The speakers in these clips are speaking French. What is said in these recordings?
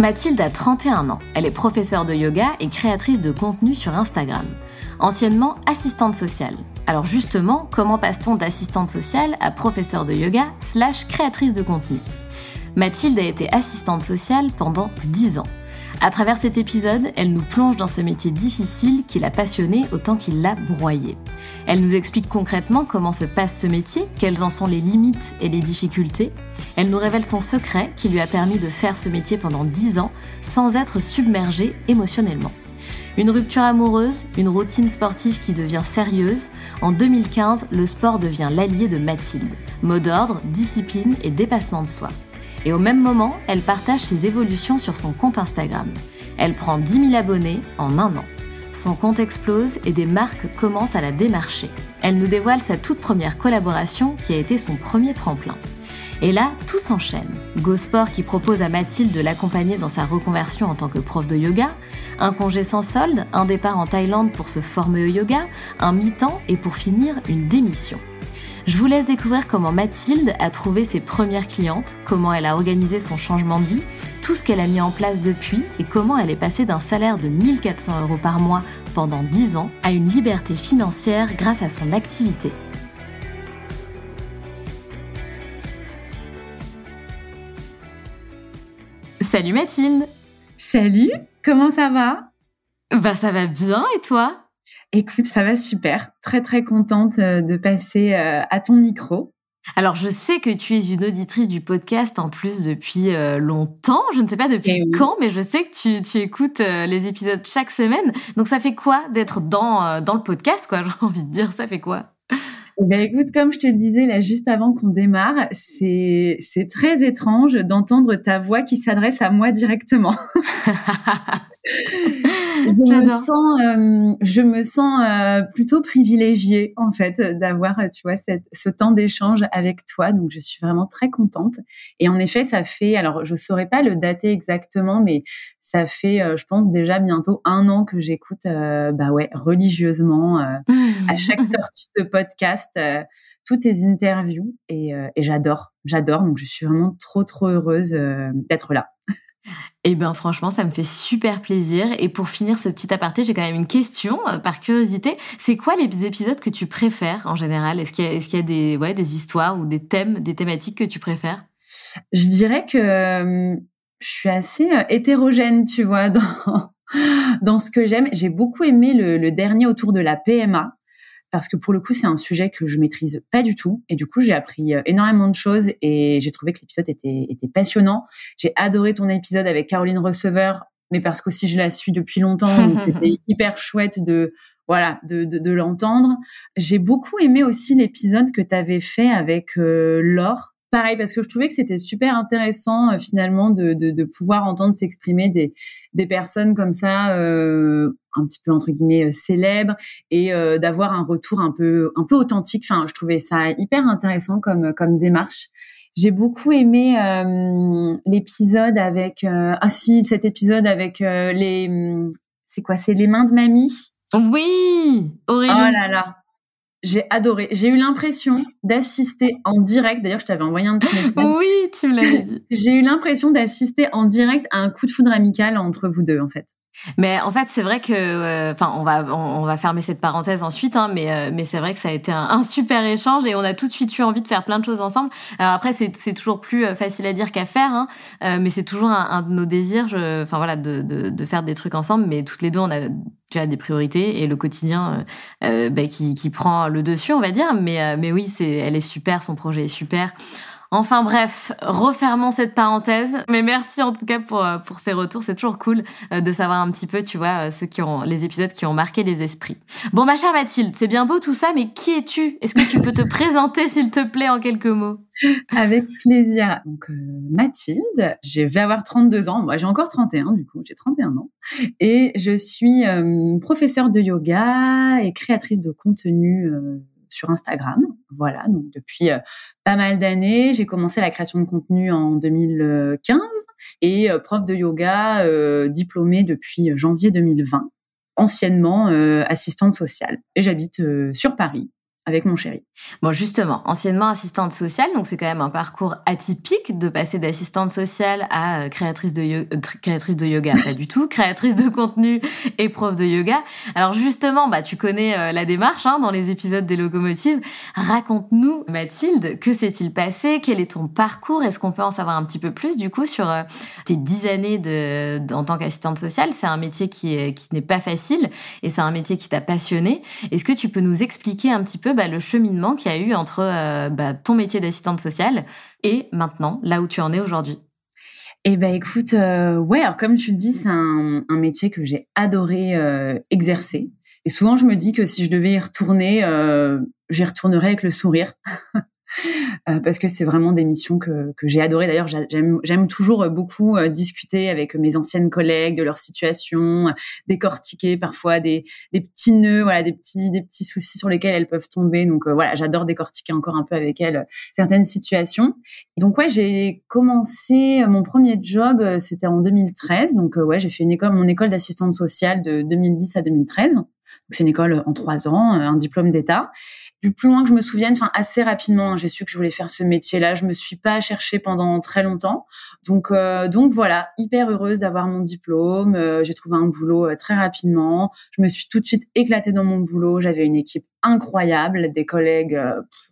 Mathilde a 31 ans. Elle est professeure de yoga et créatrice de contenu sur Instagram. Anciennement assistante sociale. Alors justement, comment passe-t-on d'assistante sociale à professeure de yoga slash créatrice de contenu? Mathilde a été assistante sociale pendant 10 ans. À travers cet épisode, elle nous plonge dans ce métier difficile qui l'a passionnée autant qu'il l'a broyée. Elle nous explique concrètement comment se passe ce métier, quelles en sont les limites et les difficultés. Elle nous révèle son secret qui lui a permis de faire ce métier pendant 10 ans sans être submergée émotionnellement. Une rupture amoureuse, une routine sportive qui devient sérieuse. En 2015, le sport devient l'allié de Mathilde. Mot d'ordre, discipline et dépassement de soi. Et au même moment, elle partage ses évolutions sur son compte Instagram. Elle prend 10 000 abonnés en un an. Son compte explose et des marques commencent à la démarcher. Elle nous dévoile sa toute première collaboration qui a été son premier tremplin. Et là, tout s'enchaîne. GoSport qui propose à Mathilde de l'accompagner dans sa reconversion en tant que prof de yoga, un congé sans solde, un départ en Thaïlande pour se former au yoga, un mi-temps et pour finir, une démission. Je vous laisse découvrir comment Mathilde a trouvé ses premières clientes, comment elle a organisé son changement de vie, tout ce qu'elle a mis en place depuis et comment elle est passée d'un salaire de 1400 euros par mois pendant 10 ans à une liberté financière grâce à son activité. Salut Mathilde. Salut, comment ça va? Bah ça va bien et toi? Écoute, ça va super. Très très contente euh, de passer euh, à ton micro. Alors, je sais que tu es une auditrice du podcast en plus depuis euh, longtemps. Je ne sais pas depuis eh quand, mais je sais que tu, écoutes les épisodes chaque semaine. Donc, ça fait quoi d'être dans, dans le podcast, quoi J'ai envie de dire, ça fait quoi? Eh ben écoute, comme je te le disais là juste avant qu'on démarre, c'est c'est très étrange d'entendre ta voix qui s'adresse à moi directement. je me sens, euh, je me sens euh, plutôt privilégiée en fait d'avoir, tu vois, cette, ce temps d'échange avec toi. Donc, je suis vraiment très contente. Et en effet, ça fait, alors je saurais pas le dater exactement, mais ça fait, euh, je pense déjà bientôt un an que j'écoute, bah ouais, religieusement à chaque sortie de podcast toutes tes interviews et, et j'adore, j'adore. Donc, je suis vraiment trop trop heureuse d'être là. Eh bien, franchement, ça me fait super plaisir. Et pour finir ce petit aparté, j'ai quand même une question, euh, par curiosité. C'est quoi les épisodes que tu préfères en général? Est-ce qu'il y a, des, ouais, des histoires ou des thèmes, des thématiques que tu préfères? Je dirais que je suis assez euh, hétérogène, tu vois, dans, dans ce que j'aime. J'ai beaucoup aimé le dernier autour de la PMA parce que pour le coup, c'est un sujet que je maîtrise pas du tout. Et du coup, j'ai appris euh, énormément de choses et j'ai trouvé que l'épisode était, était passionnant. J'ai adoré ton épisode avec Caroline Receveur, mais parce qu'aussi je la suis depuis longtemps, c'était hyper chouette de voilà de, de, de l'entendre. J'ai beaucoup aimé aussi l'épisode que tu avais fait avec euh, Laure pareil parce que je trouvais que c'était super intéressant euh, finalement de, de, de, pouvoir entendre s'exprimer des, des personnes comme ça euh, un petit peu entre guillemets euh, célèbres et euh, d'avoir un retour un peu un peu authentique. Enfin je trouvais ça hyper intéressant comme comme démarche. J'ai beaucoup aimé l'épisode avec ah si cet épisode avec les c'est quoi c'est les mains de mamie? Oui! Aurélie. Oh là là j'ai adoré. J'ai eu l'impression d'assister en direct. D'ailleurs, je t'avais envoyé un petit message. oui, tu me l'avais dit. J'ai eu l'impression d'assister en direct à un coup de foudre amical entre vous deux, en fait. Mais en fait, c'est vrai que, euh, enfin, on va on, va fermer cette parenthèse ensuite, hein, mais euh, mais c'est vrai que ça a été un, super échange et on a tout de suite eu envie de faire plein de choses ensemble. Alors après, c'est c'est toujours plus euh, facile à dire qu'à faire, hein, mais c'est toujours un, de nos désirs, enfin voilà, de, de faire des trucs ensemble. Mais toutes les deux, on a tu des priorités et le quotidien bah, qui, qui prend le dessus, on va dire. Mais, mais oui, c'est, elle est super, son projet est super. Enfin bref, refermons cette parenthèse. Mais merci en tout cas pour, euh, pour ces retours. C'est toujours cool euh, de savoir un petit peu, tu vois, euh, ceux qui ont, les épisodes qui ont marqué les esprits. Bon, ma chère Mathilde, c'est bien beau tout ça, mais qui es-tu? Est-ce que tu peux te présenter, s'il te plaît, en quelques mots? Avec plaisir. Donc, Mathilde, je vais avoir 32 ans. Moi, j'ai encore 31, du coup, j'ai 31 ans. Et je suis professeure de yoga et créatrice de contenu sur Instagram. Voilà, donc depuis euh, pas mal d'années, j'ai commencé la création de contenu en 2015 et euh, prof de yoga euh, diplômée depuis janvier 2020, anciennement assistante sociale. Et j'habite sur Paris avec mon chéri. Bon, justement, anciennement assistante sociale, donc c'est quand même un parcours atypique de passer d'assistante sociale à euh, créatrice de, yoga, euh, créatrice de yoga, pas du tout, créatrice de contenu et prof de yoga. Alors justement, bah tu connais euh, la démarche hein, dans les épisodes des locomotives. Raconte-nous, Mathilde, que s'est-il passé? Quel est ton parcours? Est-ce qu'on peut en savoir un petit peu plus du coup sur tes dix années de, en tant qu'assistante sociale? C'est un métier qui qui n'est pas facile et c'est un métier qui t'a passionné. Est-ce que tu peux nous expliquer un petit peu bah, le cheminement qu'il y a eu entre euh, bah, ton métier d'assistante sociale et maintenant, là où tu en es aujourd'hui eh ben écoute, euh, ouais, alors comme tu le dis, c'est un, métier que j'ai adoré euh, exercer. Et souvent, je me dis que si je devais y retourner, j'y retournerais avec le sourire. Euh, parce que c'est vraiment des missions que, que j'ai adorées. D'ailleurs, j'aime toujours beaucoup euh, discuter avec mes anciennes collègues de leur situation, décortiquer parfois des, des petits nœuds, voilà, des petits des petits soucis sur lesquels elles peuvent tomber. Donc euh, voilà, j'adore décortiquer encore un peu avec elles certaines situations. Donc ouais, j'ai commencé mon premier job, c'était en 2013. Donc ouais, j'ai fait une école, mon école d'assistante sociale de 2010 à 2013. C'est une école en trois ans, un diplôme d'État du plus loin que je me souvienne, enfin assez rapidement, hein, j'ai su que je voulais faire ce métier-là. Je me suis pas cherchée pendant très longtemps, donc euh, donc voilà, hyper heureuse d'avoir mon diplôme. Euh, j'ai trouvé un boulot euh, très rapidement. Je me suis tout de suite éclatée dans mon boulot. J'avais une équipe incroyable, des collègues.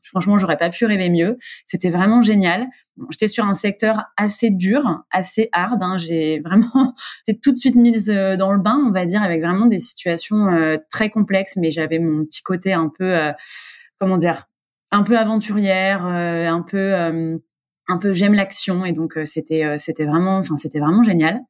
franchement, j'aurais pas pu rêver mieux. C'était vraiment génial. J'étais sur un secteur assez dur, assez hard. Hein. J'ai vraiment été tout de suite mise dans le bain, on va dire, avec vraiment des situations très complexes. Mais j'avais mon petit côté un peu comment dire, un peu aventurière, euh, un peu, euh, un peu j'aime l'action et donc euh, c'était, c'était vraiment, enfin c'était vraiment génial.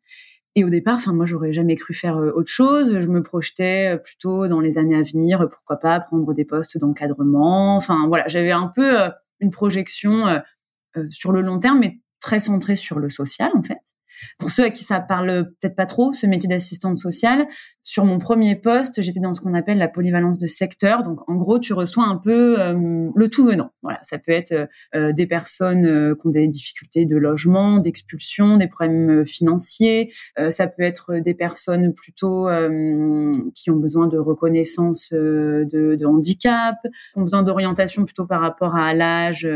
Et au départ, enfin moi j'aurais jamais cru faire autre chose. Je me projetais plutôt dans les années à venir, pourquoi pas prendre des postes d'encadrement. Enfin voilà, j'avais un peu une projection sur le long terme, mais très centrée sur le social en fait. Pour ceux à qui ça parle peut-être pas trop, ce métier d'assistante sociale, sur mon premier poste, j'étais dans ce qu'on appelle la polyvalence de secteur. Donc, en gros, tu reçois un peu euh, le tout venant. Voilà, ça peut être euh, euh, des personnes qui ont des difficultés de logement, d'expulsion, des problèmes financiers. ça peut être des personnes plutôt qui ont besoin de reconnaissance de, de handicap, qui ont besoin d'orientation plutôt par rapport à l'âge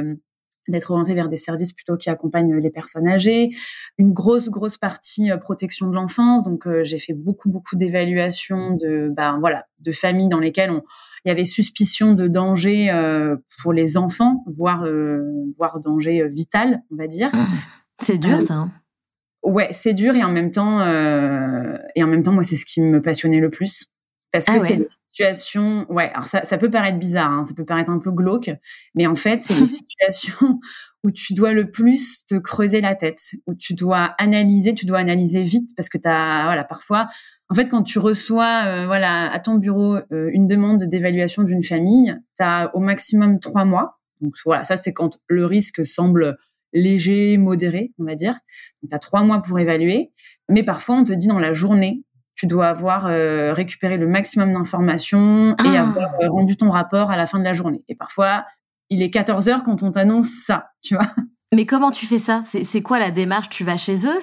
d'être orienté vers des services plutôt qui accompagnent les personnes âgées, une grosse grosse partie euh, protection de l'enfance. Donc euh, j'ai fait beaucoup beaucoup d'évaluations de ben voilà de familles dans lesquelles on, il y avait suspicion de danger euh, pour les enfants, voire voire danger vital, on va dire. Mmh. C'est dur ça. Hein. Ouais, c'est dur et en même temps et en même temps moi c'est ce qui me passionnait le plus parce ah que c'est des situations, ouais, alors ça, ça peut paraître bizarre, hein, ça peut paraître un peu glauque, mais en fait, c'est des situations où tu dois le plus te creuser la tête, où tu dois analyser, tu dois analyser vite parce que tu as, voilà, parfois, en fait, quand tu reçois, euh, voilà, à ton bureau euh, une demande d'évaluation d'une famille, tu as au maximum trois mois Donc voilà, ça c'est quand le risque semble léger, modéré, on va dire. Donc tu as trois mois pour évaluer. Mais parfois, on te dit dans la journée, tu dois avoir euh, récupéré le maximum d'informations et ah. avoir euh, rendu ton rapport à la fin de la journée. Et parfois, il est 14 heures quand on t'annonce ça, tu vois. Mais comment tu fais ça? C'est quoi la démarche? Tu vas chez eux?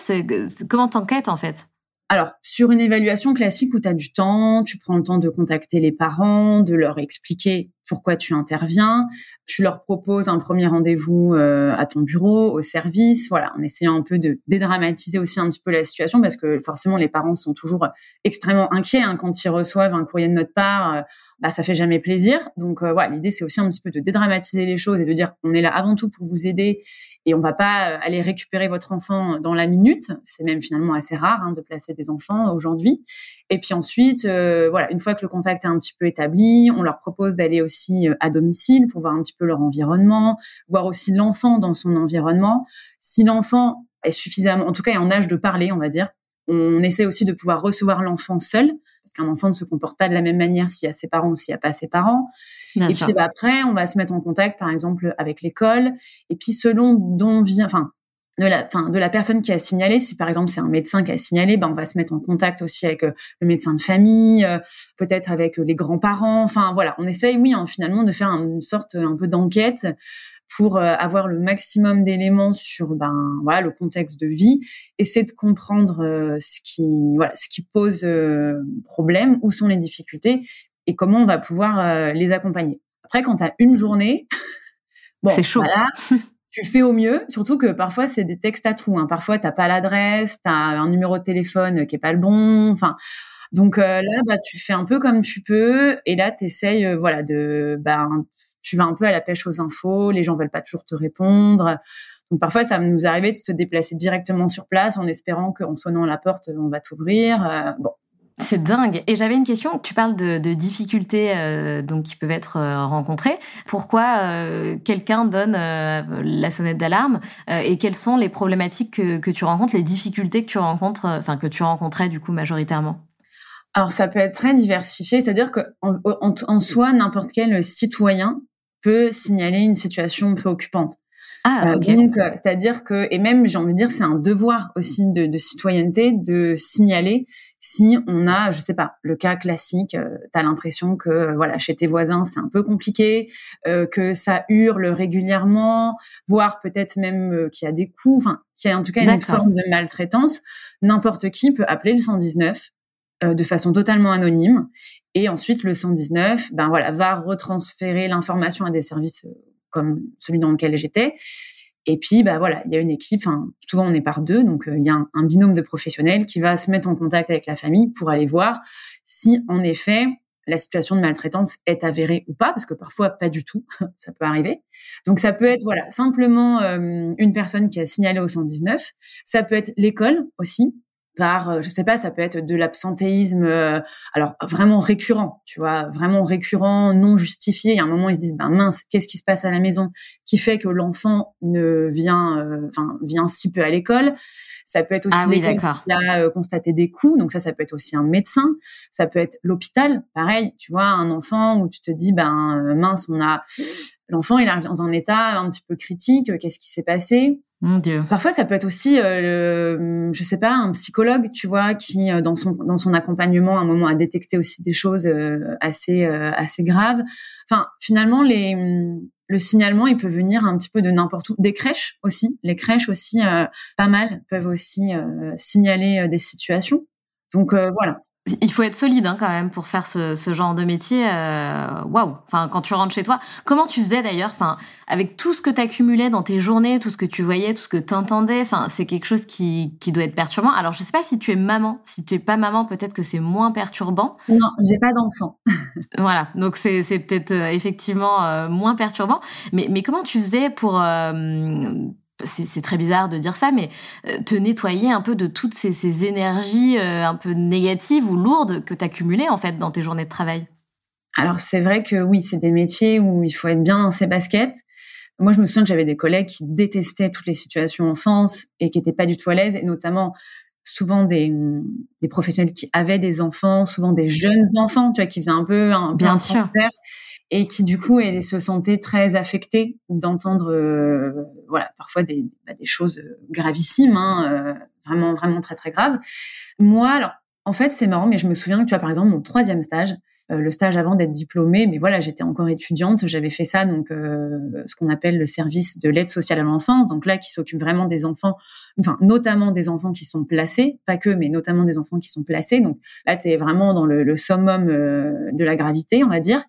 Comment t'enquêtes en fait? Alors, sur une évaluation classique où tu as du temps, tu prends le temps de contacter les parents, de leur expliquer pourquoi tu interviens, tu leur proposes un premier rendez-vous euh, à ton bureau, au service, voilà, en essayant un peu de dédramatiser aussi un petit peu la situation parce que forcément les parents sont toujours extrêmement inquiets hein, quand ils reçoivent un courrier de notre part. Euh, bah ça fait jamais plaisir. Donc euh, voilà, l'idée c'est aussi un petit peu de dédramatiser les choses et de dire qu'on est là avant tout pour vous aider et on va pas euh, aller récupérer votre enfant dans la minute. C'est même finalement assez rare hein, de placer des enfants aujourd'hui. Et puis ensuite, euh, voilà, une fois que le contact est un petit peu établi, on leur propose d'aller aussi à domicile pour voir un petit peu leur environnement, voir aussi l'enfant dans son environnement. Si l'enfant est suffisamment, en tout cas est en âge de parler, on va dire, on essaie aussi de pouvoir recevoir l'enfant seul, parce qu'un enfant ne se comporte pas de la même manière s'il y a ses parents ou s'il n'y a pas ses parents. et puis bah, après, on va se mettre en contact, par exemple, avec l'école. Et puis selon dont vient, enfin, de la, enfin, de la personne qui a signalé, si par exemple c'est un médecin qui a signalé, ben on va se mettre en contact aussi avec euh, le médecin de famille, euh, peut-être avec euh, les grands-parents. Enfin voilà, on essaye, oui, hein, finalement, de faire une sorte un peu d'enquête pour euh, avoir le maximum d'éléments sur ben voilà le contexte de vie, essayer de comprendre euh, ce qui voilà ce qui pose euh, problème, où sont les difficultés et comment on va pouvoir les accompagner. Après, quand tu as une journée, bon, c'est chaud. Voilà, tu le fais au mieux, surtout que parfois c'est des textes à trous. Hein. Parfois t'as pas l'adresse, tu as un numéro de téléphone qui est pas le bon. Enfin, donc là, bah, tu fais un peu comme tu peux, et là, tu essayes, voilà, de, ben, tu vas un peu à la pêche aux infos, les gens veulent pas toujours te répondre. Donc parfois, ça nous arrivait de se déplacer directement sur place en espérant qu'en sonnant à la porte, on va t'ouvrir. Euh, bon. C'est dingue. Et j'avais une question. Tu parles de, difficultés euh, donc qui peuvent être euh, rencontrées. Pourquoi quelqu'un donne la sonnette d'alarme et quelles sont les problématiques que, que, tu rencontres, les difficultés que tu rencontres, enfin que tu rencontrais du coup majoritairement? Alors ça peut être très diversifié. C'est-à-dire qu'en en soi, n'importe quel citoyen peut signaler une situation préoccupante. Ah, euh, donc, euh, c'est-à-dire que, et même, j'ai envie de dire, c'est un devoir aussi de, de, citoyenneté de signaler si on a, je sais pas, le cas classique, euh, tu as l'impression que, voilà, chez tes voisins, c'est un peu compliqué, que ça hurle régulièrement, voire peut-être même qu'il y a des coups, enfin, qu'il y a en tout cas une forme de maltraitance. N'importe qui peut appeler le 119 euh, de façon totalement anonyme. Et ensuite, le 119, ben voilà, va retransférer l'information à des services euh, comme celui dans lequel j'étais. Et puis, bah voilà, il y a une équipe. souvent on est par deux, donc euh, il y a un, binôme de professionnels qui va se mettre en contact avec la famille pour aller voir si, en effet, la situation de maltraitance est avérée ou pas, parce que parfois pas du tout, ça peut arriver. Donc ça peut être voilà simplement une personne qui a signalé au 119. Ça peut être l'école aussi, par, euh, je sais pas, ça peut être de l'absentéisme, euh, alors vraiment récurrent, tu vois, vraiment récurrent, non justifié. Il y a un moment, ils se disent, ben mince, qu'est-ce qui se passe à la maison qui fait que l'enfant ne vient, euh, enfin, vient si peu à l'école? Ça peut être aussi ah l'école qui a constaté des coups, donc ça, ça peut être aussi un médecin. Ça peut être l'hôpital, pareil, tu vois, un enfant où tu te dis, ben mince, on a l'enfant, il est dans un état un petit peu critique. Qu'est-ce qui s'est passé? Mon Dieu. Parfois, ça peut être aussi, euh, je sais pas, un psychologue, tu vois, qui euh, dans son dans son accompagnement, à un moment, a détecté aussi des choses euh, assez euh, assez graves. Enfin, finalement, les le signalement, il peut venir un petit peu de n'importe où. Des crèches aussi, les crèches aussi, pas mal, peuvent aussi signaler des situations. Donc voilà. Il faut être solide hein, quand même pour faire ce, ce genre de métier. Euh, waouh Enfin, quand tu rentres chez toi, comment tu faisais d'ailleurs Enfin, avec tout ce que tu accumulais dans tes journées, tout ce que tu voyais, tout ce que tu entendais, enfin, c'est quelque chose qui, qui doit être perturbant. Alors, je sais pas si tu es maman. Si tu es pas maman, peut-être que c'est moins perturbant. Non, j'ai pas d'enfant. voilà, donc c'est peut-être euh, effectivement euh, moins perturbant. Mais, mais comment tu faisais pour c'est très bizarre de dire ça, mais euh, te nettoyer un peu de toutes ces, énergies euh, un peu négatives ou lourdes que tu accumulais en fait dans tes journées de travail? Alors c'est vrai que oui, c'est des métiers où il faut être bien dans ses baskets. Moi, je me souviens que j'avais des collègues qui détestaient toutes les situations enfance et qui n'étaient pas du tout à l'aise, et notamment souvent des, professionnels qui avaient des enfants, souvent des jeunes enfants, tu vois, qui faisaient un peu un, bien sûr. Et qui du coup se sentait très affectée d'entendre voilà parfois des, bah, des choses gravissimes, hein, vraiment vraiment très très graves. Moi, alors en fait, c'est marrant, mais je me souviens que tu vois, par exemple, mon troisième stage, euh, le stage avant d'être diplômée, mais voilà, j'étais encore étudiante, j'avais fait ça, donc euh, ce qu'on appelle le service de l'aide sociale à l'enfance, donc là qui s'occupe vraiment des enfants, enfin notamment des enfants qui sont placés, pas que, mais notamment des enfants qui sont placés. Donc là, tu es vraiment dans le, le summum euh, de la gravité, on va dire.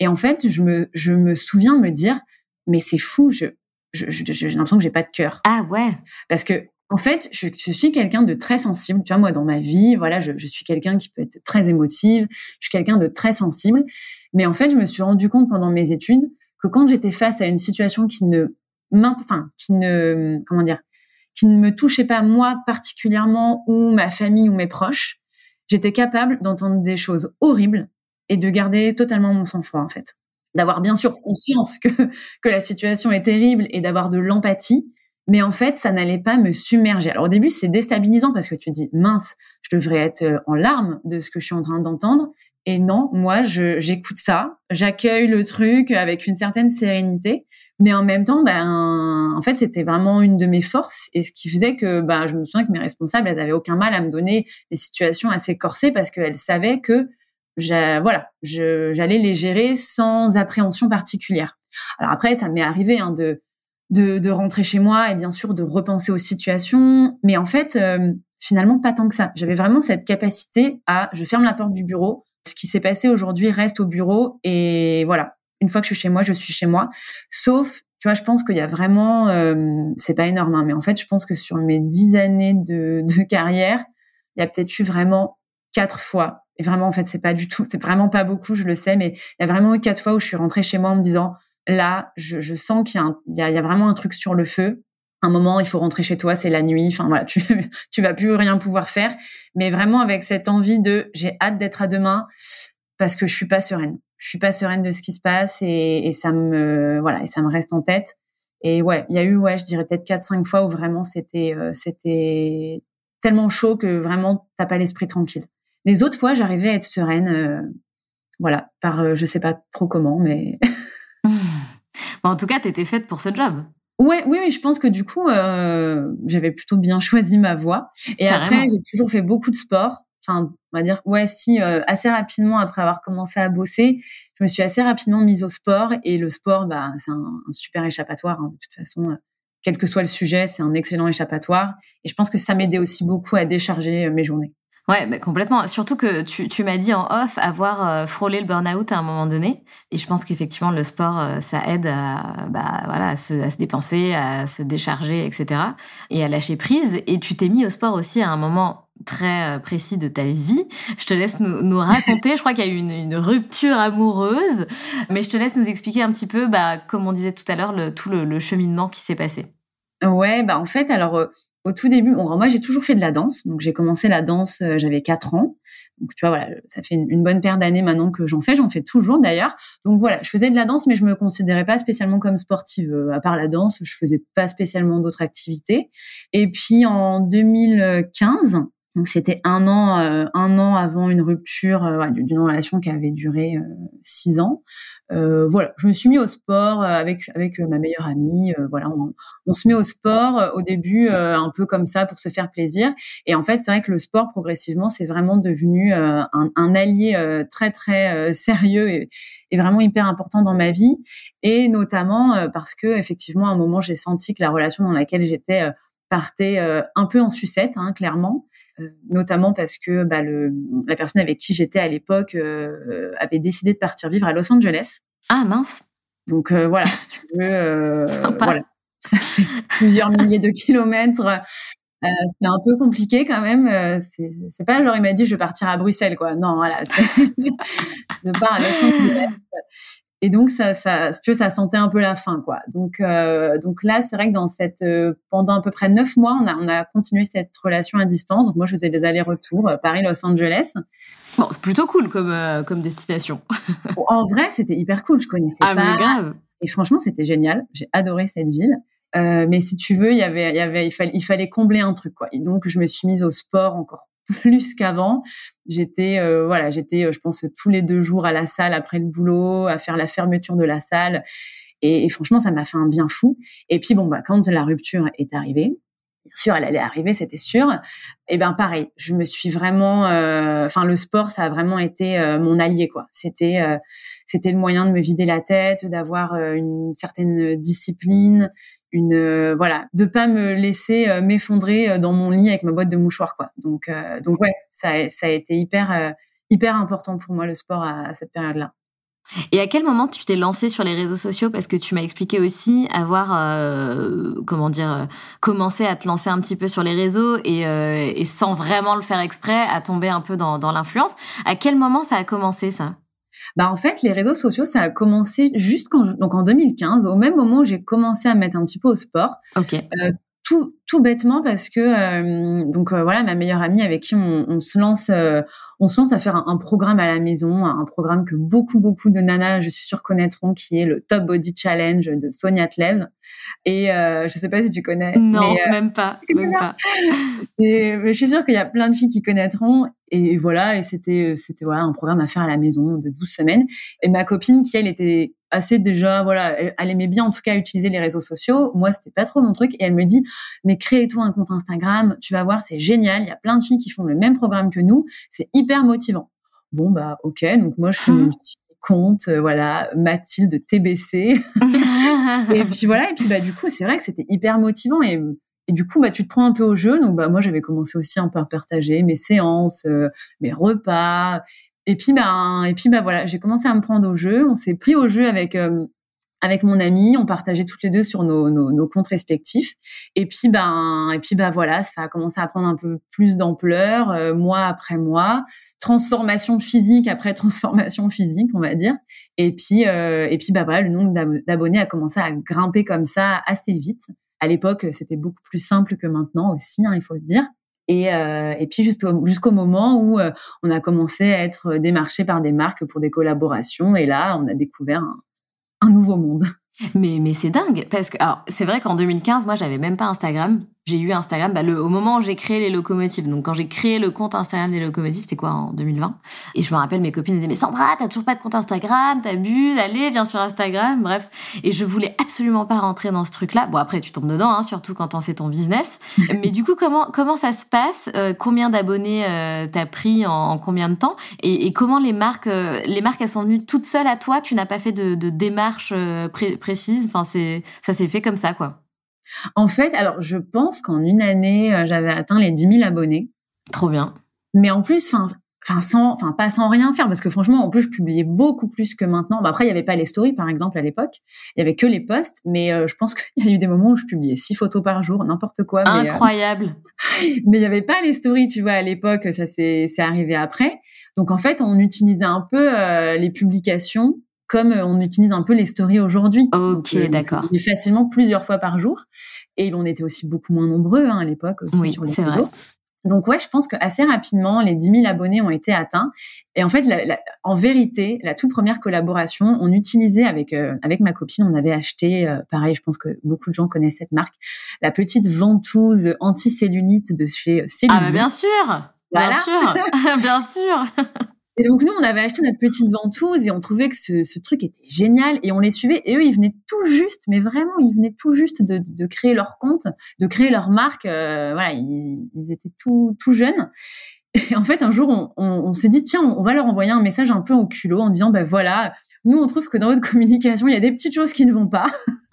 Et en fait, je me, je me souviens me dire, mais c'est fou, je, j'ai l'impression que j'ai pas de cœur. Ah ouais. Parce que en fait, je, suis quelqu'un de très sensible. Tu vois, moi, dans ma vie, voilà, je, suis quelqu'un qui peut être très émotive. Je suis quelqu'un de très sensible. Mais en fait, je me suis rendu compte pendant mes études que quand j'étais face à une situation qui ne, enfin, qui ne, comment dire, qui ne me touchait pas moi particulièrement ou ma famille ou mes proches, j'étais capable d'entendre des choses horribles et de garder totalement mon sang-froid, en fait. D'avoir bien sûr conscience que, que la situation est terrible et d'avoir de l'empathie, mais en fait, ça n'allait pas me submerger. Alors au début, c'est déstabilisant parce que tu dis mince, je devrais être euh, en larmes de ce que je suis en train d'entendre. Et non, moi, j'écoute ça, j'accueille le truc avec une certaine sérénité, mais en même temps, ben, en fait, c'était vraiment une de mes forces et ce qui faisait que, ben, je me souviens que mes responsables, elles avaient aucun mal à me donner des situations assez corsées parce qu'elles savaient que, voilà, j'allais les gérer sans appréhension particulière. Alors après, ça m'est arrivé hein, de de, de, rentrer chez moi et bien sûr de repenser aux situations. Mais en fait, euh, finalement, pas tant que ça. J'avais vraiment cette capacité à, je ferme la porte du bureau. Ce qui s'est passé aujourd'hui reste au bureau et voilà. Une fois que je suis chez moi, je suis chez moi. Sauf, tu vois, je pense qu'il y a vraiment, euh, c'est pas énorme, hein, mais en fait, je pense que sur mes dix années de, de carrière, il y a peut-être eu vraiment quatre fois. Et vraiment, en fait, c'est pas du tout, c'est vraiment pas beaucoup, je le sais, mais il y a vraiment eu quatre fois où je suis rentrée chez moi en me disant, là, je, je sens qu'il y, y, a, vraiment un truc sur le feu. Un moment, il faut rentrer chez toi, c'est la nuit. Enfin voilà, tu tu vas plus rien pouvoir faire. Mais vraiment avec cette envie de, j'ai hâte d'être à demain parce que je suis pas sereine. Je suis pas sereine de ce qui se passe et, et ça me voilà et ça me reste en tête. Et ouais, il y a eu ouais, je dirais peut-être quatre cinq fois où vraiment c'était euh, c'était tellement chaud que vraiment t'as pas l'esprit tranquille. Les autres fois, j'arrivais à être sereine, euh, voilà, par euh, je sais pas trop comment, mais en tout cas, tu étais faite pour ce job. Ouais, oui, mais je pense que du coup, euh, j'avais plutôt bien choisi ma voie. Et après, j'ai toujours fait beaucoup de sport. Enfin, on va dire, ouais, si, assez rapidement après avoir commencé à bosser, je me suis assez rapidement mise au sport. Et le sport, bah, c'est un, super échappatoire. Hein, de toute façon, quel que soit le sujet, c'est un excellent échappatoire. Et je pense que ça m'aidait aussi beaucoup à décharger mes journées. Ouais, bah complètement. Surtout que tu, tu m'as dit en off avoir euh, frôlé le burn-out à un moment donné. Et je pense qu'effectivement, le sport, euh, ça aide à, bah, voilà, à se, à, se, dépenser, à se décharger, etc. Et à lâcher prise. Et tu t'es mis au sport aussi à un moment très euh, précis de ta vie. Je te laisse nous, raconter. je crois qu'il y a eu une, rupture amoureuse. Mais je te laisse nous expliquer un petit peu, bah, comme on disait tout à l'heure, tout le, le cheminement qui s'est passé. Ouais, bah en fait, alors au tout début, moi j'ai toujours fait de la danse, donc j'ai commencé la danse, euh, j'avais 4 ans. Donc tu vois, voilà, ça fait une, bonne paire d'années maintenant que j'en fais, j'en fais toujours d'ailleurs. Donc voilà, je faisais de la danse, mais je me considérais pas spécialement comme sportive. Euh, à part la danse, je faisais pas spécialement d'autres activités. Et puis en 2015, donc c'était un an, euh, un an avant une rupture d'une relation qui avait duré six ans. Voilà, je me suis mis au sport avec avec ma meilleure amie. voilà, on, on, se met au sport au début un peu comme ça pour se faire plaisir. Et en fait, c'est vrai que le sport progressivement, c'est vraiment devenu un, un, allié très très sérieux et, et, vraiment hyper important dans ma vie. Et notamment parce que effectivement, à un moment, j'ai senti que la relation dans laquelle j'étais partait un peu en sucette, hein, clairement. Euh, notamment parce que bah, le, la personne avec qui j'étais à l'époque euh, avait décidé de partir vivre à Los Angeles. Ah mince. Donc euh, voilà, si tu veux, voilà, ça fait plusieurs milliers de kilomètres. Euh, c'est un peu compliqué quand même. c'est pas genre il m'a dit je vais partir à Bruxelles quoi. Non voilà, je pars à Los Angeles. Et donc ça, ça, si tu veux, ça sentait un peu la fin, quoi. Donc, euh, donc là, c'est vrai que dans cette, euh, pendant à peu près neuf mois, on a, on a continué cette relation à distance. Donc moi, je faisais des allers-retours euh, Paris-Los Angeles. Bon, c'est plutôt cool comme euh, comme destination. en vrai, c'était hyper cool. Je connaissais ah, pas. Mais grave. Et franchement, c'était génial. J'ai adoré cette ville. Mais si tu veux, il y avait, il y avait, il fallait, il fallait combler un truc, quoi. Et donc, je me suis mise au sport encore plus qu'avant. J'étais, voilà, j'étais, je pense, tous les deux jours à la salle après le boulot, à faire la fermeture de la salle. Et, franchement, ça m'a fait un bien fou. Et puis bon, bah, quand la rupture est arrivée, bien sûr, elle allait arriver, c'était sûr. Et ben pareil, je me suis vraiment, enfin le sport, ça a vraiment été mon allié quoi. C'était c'était le moyen de me vider la tête, d'avoir euh, une certaine discipline, une euh, voilà, de pas me laisser euh, m'effondrer dans mon lit avec ma boîte de mouchoirs quoi. Donc donc ouais, ça ça a été hyper hyper important pour moi le sport à, cette période-là. Et à quel moment tu t'es lancé sur les réseaux sociaux? Parce que tu m'as expliqué aussi avoir, comment dire, commencé à te lancer un petit peu sur les réseaux et, sans vraiment le faire exprès, à tomber un peu dans l'influence. À quel moment ça a commencé ça? Bah en fait, les réseaux sociaux, ça a commencé juste quand donc en 2015, au même moment où j'ai commencé à mettre un petit peu au sport. Ok. Euh, tout, tout bêtement parce que euh, donc euh, voilà ma meilleure amie avec qui on, on se lance euh, on se lance à faire un, programme à la maison un programme que beaucoup beaucoup de nanas je suis sûre connaîtront qui est le Top Body Challenge de Sonia Tlev. Et je sais pas si tu connais non même pas même pas. Et, mais je suis sûre qu'il y a plein de filles qui connaîtront. Et voilà et c'était c'était voilà un programme à faire à la maison de 12 semaines. Et ma copine qui elle était assez déjà voilà elle, aimait bien en tout cas utiliser les réseaux sociaux. Moi c'était pas trop mon truc. Et elle me dit mais crée-toi un compte Instagram. Tu vas voir c'est génial. Il y a plein de filles qui font le même programme que nous. C'est hyper motivant. Bon bah ok. Donc moi je fais mon petit compte euh, voilà Mathilde TBC et puis voilà. Et puis bah du coup c'est vrai que c'était hyper motivant. Et et du coup, bah, tu te prends un peu au jeu. Donc, bah, moi, j'avais commencé aussi un peu à partager mes séances, euh, mes repas. Et puis, ben, et puis, bah, voilà, j'ai commencé à me prendre au jeu. On s'est pris au jeu avec euh, avec mon ami, on partageait toutes les deux sur nos, nos, nos, comptes respectifs. Et puis ben, et puis ben voilà, ça a commencé à prendre un peu plus d'ampleur, euh, mois après mois, transformation physique après transformation physique, on va dire. Et puis euh, et puis ben voilà, le nombre d'abonnés a commencé à grimper comme ça assez vite. À l'époque, c'était beaucoup plus simple que maintenant aussi, hein, il faut le dire. Et, euh, et puis jusqu'au moment où euh, on a commencé à être démarché par des marques pour des collaborations. Et là, on a découvert un, nouveau monde. Mais, mais c'est dingue, parce que c'est vrai qu'en 2015, moi, j'avais même pas Instagram j'ai eu Instagram bah, le, au moment où j'ai créé les locomotives. Donc quand j'ai créé le compte Instagram des locomotives, c'était quoi en 2020 Et je me rappelle mes copines disaient mais Sandra, t'as toujours pas de compte Instagram, t'abuses, allez viens sur Instagram, bref. Et je voulais absolument pas rentrer dans ce truc-là. Bon après tu tombes dedans, hein, surtout quand t'en fais ton business. mais du coup comment comment ça se passe? Euh, Combien d'abonnés euh, t'as pris en, combien de temps? Et, et, comment les marques euh, les marques elles sont venues toutes seules à toi? Tu n'as pas fait de, de démarche euh, précise? Enfin c'est ça s'est fait comme ça quoi. En fait, alors je pense qu'en une année, euh, j'avais atteint les 10 000 abonnés. Trop bien. Mais en plus, enfin, enfin sans, enfin pas sans rien faire, parce que franchement, en plus, je publiais beaucoup plus que maintenant. Bah, après, il y avait pas les stories, par exemple, à l'époque. Il y avait que les posts, mais euh, je pense qu'il y a eu des moments où je publiais six photos par jour, n'importe quoi. Euh, Incroyable. Mais, il y avait pas les stories, tu vois, à l'époque. Ça c'est, c'est arrivé après. Donc en fait, on utilisait un peu les publications comme on utilise un peu les stories aujourd'hui. Ok, euh, d'accord. Facilement plusieurs fois par jour. Et on était aussi beaucoup moins nombreux hein, à l'époque aussi sur les réseaux. Donc ouais, je pense que assez rapidement, les 10 000 abonnés ont été atteints. Et en fait, en vérité, la toute première collaboration, on utilisait avec euh, avec ma copine, on avait acheté, euh, pareil, je pense que beaucoup de gens connaissent cette marque, la petite ventouse anti-cellulite de chez Cellulite. Ah bah bien sûr, bien sûr, bien sûr. Et donc nous, on avait acheté notre petite ventouse et on trouvait que ce, ce, truc était génial et on les suivait. Et eux, ils venaient tout juste, mais vraiment, ils venaient tout juste de, de créer leur compte, de créer leur marque. Euh, voilà, ils, ils, étaient tout, tout jeunes. Et en fait, un jour, on, on, on s'est dit, tiens, on va leur envoyer un message un peu au culot en disant, ben voilà, nous, on trouve que dans votre communication, il y a des petites choses qui ne vont pas.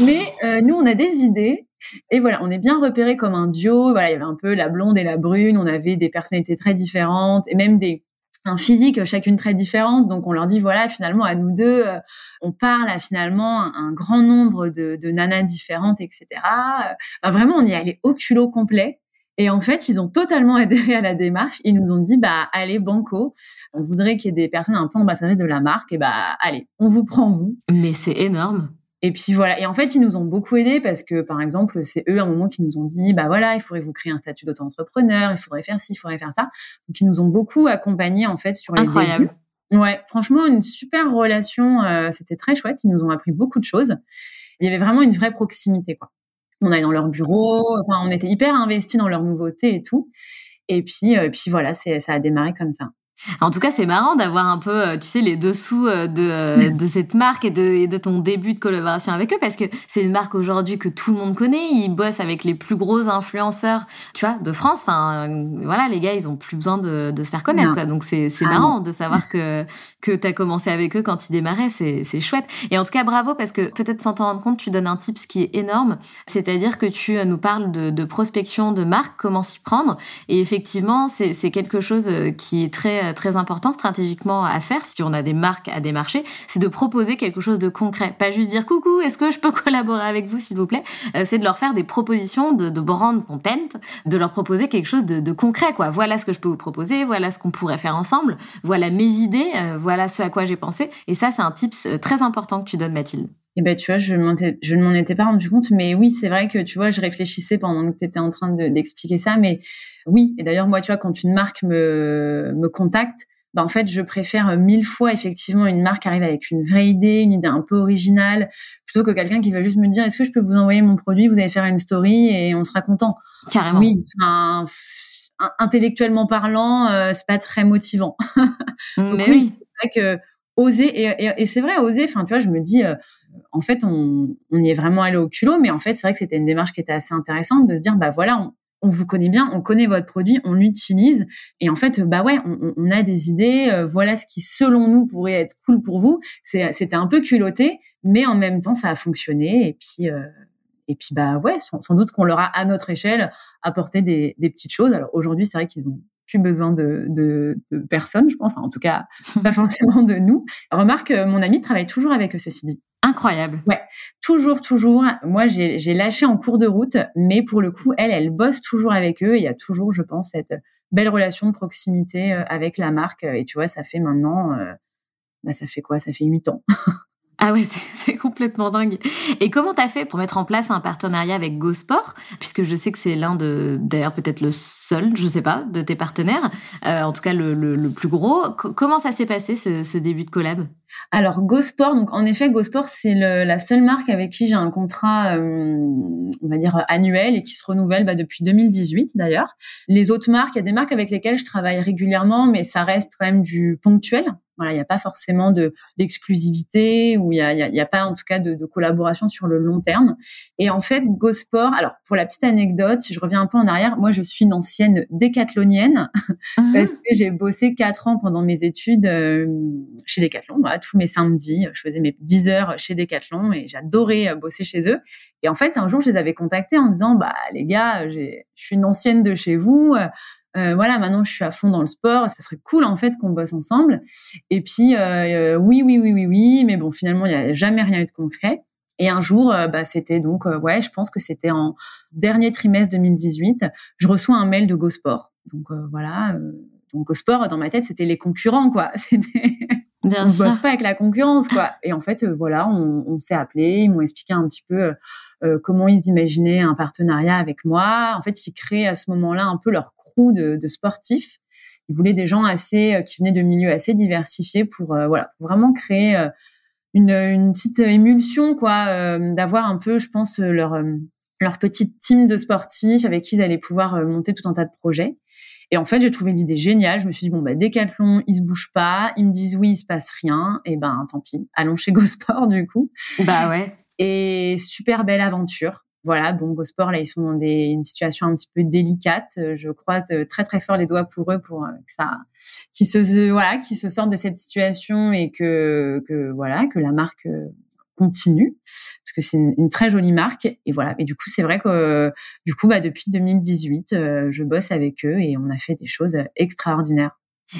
mais euh, nous, on a des idées et voilà, on est bien repéré comme un duo. Voilà, il y avait un peu la blonde et la brune. On avait des personnalités très différentes et même des un physique chacune très différente. Donc on leur dit voilà, finalement à nous deux, euh, on parle à finalement un, grand nombre de, nanas différentes, etc. Vraiment, on y allait au culot complet. Et en fait, ils ont totalement adhéré à la démarche. Ils nous ont dit, bah, allez, banco. On voudrait qu'il y ait des personnes un peu ambassadrices de la marque. Et bah, allez, on vous prend vous. Mais c'est énorme. Et puis voilà. Et en fait, ils nous ont beaucoup aidés parce que, par exemple, c'est eux à un moment qui nous ont dit, bah voilà, il faudrait vous créer un statut d'auto-entrepreneur, il faudrait faire ci, il faudrait faire ça. Donc, ils nous ont beaucoup accompagnés en fait sur les Incroyable. Ouais, franchement, une super relation. Euh, c'était très chouette. Ils nous ont appris beaucoup de choses. Il y avait vraiment une vraie proximité, quoi. On allait dans leur bureau, enfin, on était hyper investis dans leur nouveauté et tout. Et puis, et puis voilà, ça a démarré comme ça. En tout cas, c'est marrant d'avoir un peu, euh, tu sais, les dessous euh, de, euh, de cette marque et de, et de ton début de collaboration avec eux, parce que c'est une marque aujourd'hui que tout le monde connaît. Ils bossent avec les plus gros influenceurs, tu vois, de France. Enfin, voilà, les gars, ils ont plus besoin de, de se faire connaître, quoi. Donc c'est ah marrant de savoir que que t'as commencé avec eux quand ils démarraient. C'est chouette. Et en tout cas, bravo parce que peut-être sans t'en rendre compte, tu donnes un tip qui est énorme, c'est-à-dire que tu nous parles de, de prospection de marque, comment s'y prendre. Et effectivement, c'est quelque chose qui est très euh, très important stratégiquement à faire si on a des marques à démarcher, c'est de proposer quelque chose de concret. Pas juste dire coucou, est-ce que je peux collaborer avec vous s'il vous plaît? Euh, C'est de leur faire des propositions de, brand content, de leur proposer quelque chose de, concret. quoi. Voilà ce que je peux vous proposer, voilà ce qu'on pourrait faire ensemble, voilà mes idées, euh, voilà ce à quoi j'ai pensé. Et ça, c'est un tips très important que tu donnes Mathilde. Eh ben, tu vois, je ne m'en étais pas rendu compte, mais oui, c'est vrai que, tu vois, je réfléchissais pendant que tu étais en train d'expliquer ça, mais oui. Et d'ailleurs, moi, tu vois, quand une marque me, me contacte, bah, en fait, je préfère mille fois, effectivement, une marque arrive avec une vraie idée, une idée un peu originale, plutôt que quelqu'un qui va juste me dire, est-ce que je peux vous envoyer mon produit, vous allez faire une story et on sera content. Carrément. Oui, enfin, intellectuellement parlant, euh, c'est pas très motivant. mais oui. C'est vrai que oser, et, et, c'est vrai, oser, enfin, tu vois, je me dis, euh, en fait, on, on, y est vraiment allé au culot, mais en fait, c'est vrai que c'était une démarche qui était assez intéressante de se dire, bah voilà, on, on vous connaît bien, on connaît votre produit, on l'utilise, et en fait, bah ouais, on, on a des idées, euh, voilà ce qui, selon nous, pourrait être cool pour vous. C'était un peu culotté, mais en même temps, ça a fonctionné, et puis, euh, et puis bah ouais, sans, doute qu'on leur a à notre échelle apporté des, des petites choses. Alors aujourd'hui, c'est vrai qu'ils ont plus besoin de, de, de personne, je pense, enfin, en tout cas, pas forcément de nous. Remarque, euh, mon ami travaille toujours avec eux, ceci dit. Incroyable. Ouais, toujours, toujours. Moi, j'ai lâché en cours de route, mais pour le coup, elle, elle bosse toujours avec eux. il y a toujours, je pense, cette belle relation de proximité euh, avec la marque. Et tu vois, ça fait maintenant, euh, bah, ça fait quoi? Ça fait huit ans. Ah ouais, c'est complètement dingue. Et comment t'as fait pour mettre en place un partenariat avec GoSport? Puisque je sais que c'est l'un de, d'ailleurs peut-être le seul, je sais pas, de tes partenaires, euh, en tout cas le, le, le plus gros. comment ça s'est passé ce, ce, début de collab? Alors GoSport, donc en effet GoSport c'est la seule marque avec qui j'ai un contrat, euh, on va dire annuel et qui se renouvelle bah, depuis 2018 d'ailleurs. Les autres marques, il y a des marques avec lesquelles je travaille régulièrement, mais ça reste quand même du ponctuel. Voilà, il n'y a pas forcément de d'exclusivité ou il n'y a, y a, y a, pas en tout cas de, de, collaboration sur le long terme. Et en fait, GoSport, alors pour la petite anecdote, si je reviens un peu en arrière, moi je suis une ancienne décathlonienne mhm. parce que j'ai bossé quatre ans pendant mes études euh, chez Decathlon. Voilà, tous mes samedis, je faisais mes 10 heures chez Decathlon et j'adorais euh, bosser chez eux. Et en fait, un jour, je les avais contactés en disant, bah les gars, je suis une ancienne de chez vous. Euh, voilà, maintenant je suis à fond dans le sport, ce serait cool en fait qu'on bosse ensemble. Et puis euh, euh, oui, oui, oui, oui, oui, mais bon, finalement il n'y a jamais rien eu de concret. Et un jour, bah, c'était donc, ouais, je pense que c'était en dernier trimestre 2018, je reçois un mail de GoSport. Donc voilà, donc GoSport dans ma tête c'était les concurrents quoi. Bien on bosse pas avec la concurrence quoi. Et en fait, voilà, on, on s'est appelé, ils m'ont expliqué un petit peu euh, comment ils imaginaient un partenariat avec moi. En fait, ils créaient à ce moment-là un peu leur crew de, de sportifs. Ils voulaient des gens assez euh, qui venaient de milieux assez diversifiés pour euh, voilà vraiment créer une, une, petite émulsion quoi, d'avoir un peu, je pense, leur leur petite team de sportifs avec qui ils allaient pouvoir monter tout un tas de projets. Et en fait, j'ai trouvé l'idée géniale. Je me suis dit bon bah Décathlon, ils se bougent pas, ils me disent oui, il se passe rien. Et ben tant pis, allons chez GoSport du coup. Bah ouais. Et super belle aventure. Voilà, bon, Gosport, là, ils sont dans des, une situation un petit peu délicate. Je croise très, très fort les doigts pour eux pour euh, que ça, qu'ils se, voilà, qu'ils se sortent de cette situation et que, que, voilà, que la marque euh, continue. Parce que c'est une, très jolie marque. Et voilà. Et du coup c'est vrai que du coup bah depuis 2018 euh, je bosse avec eux et on a fait des choses extraordinaires.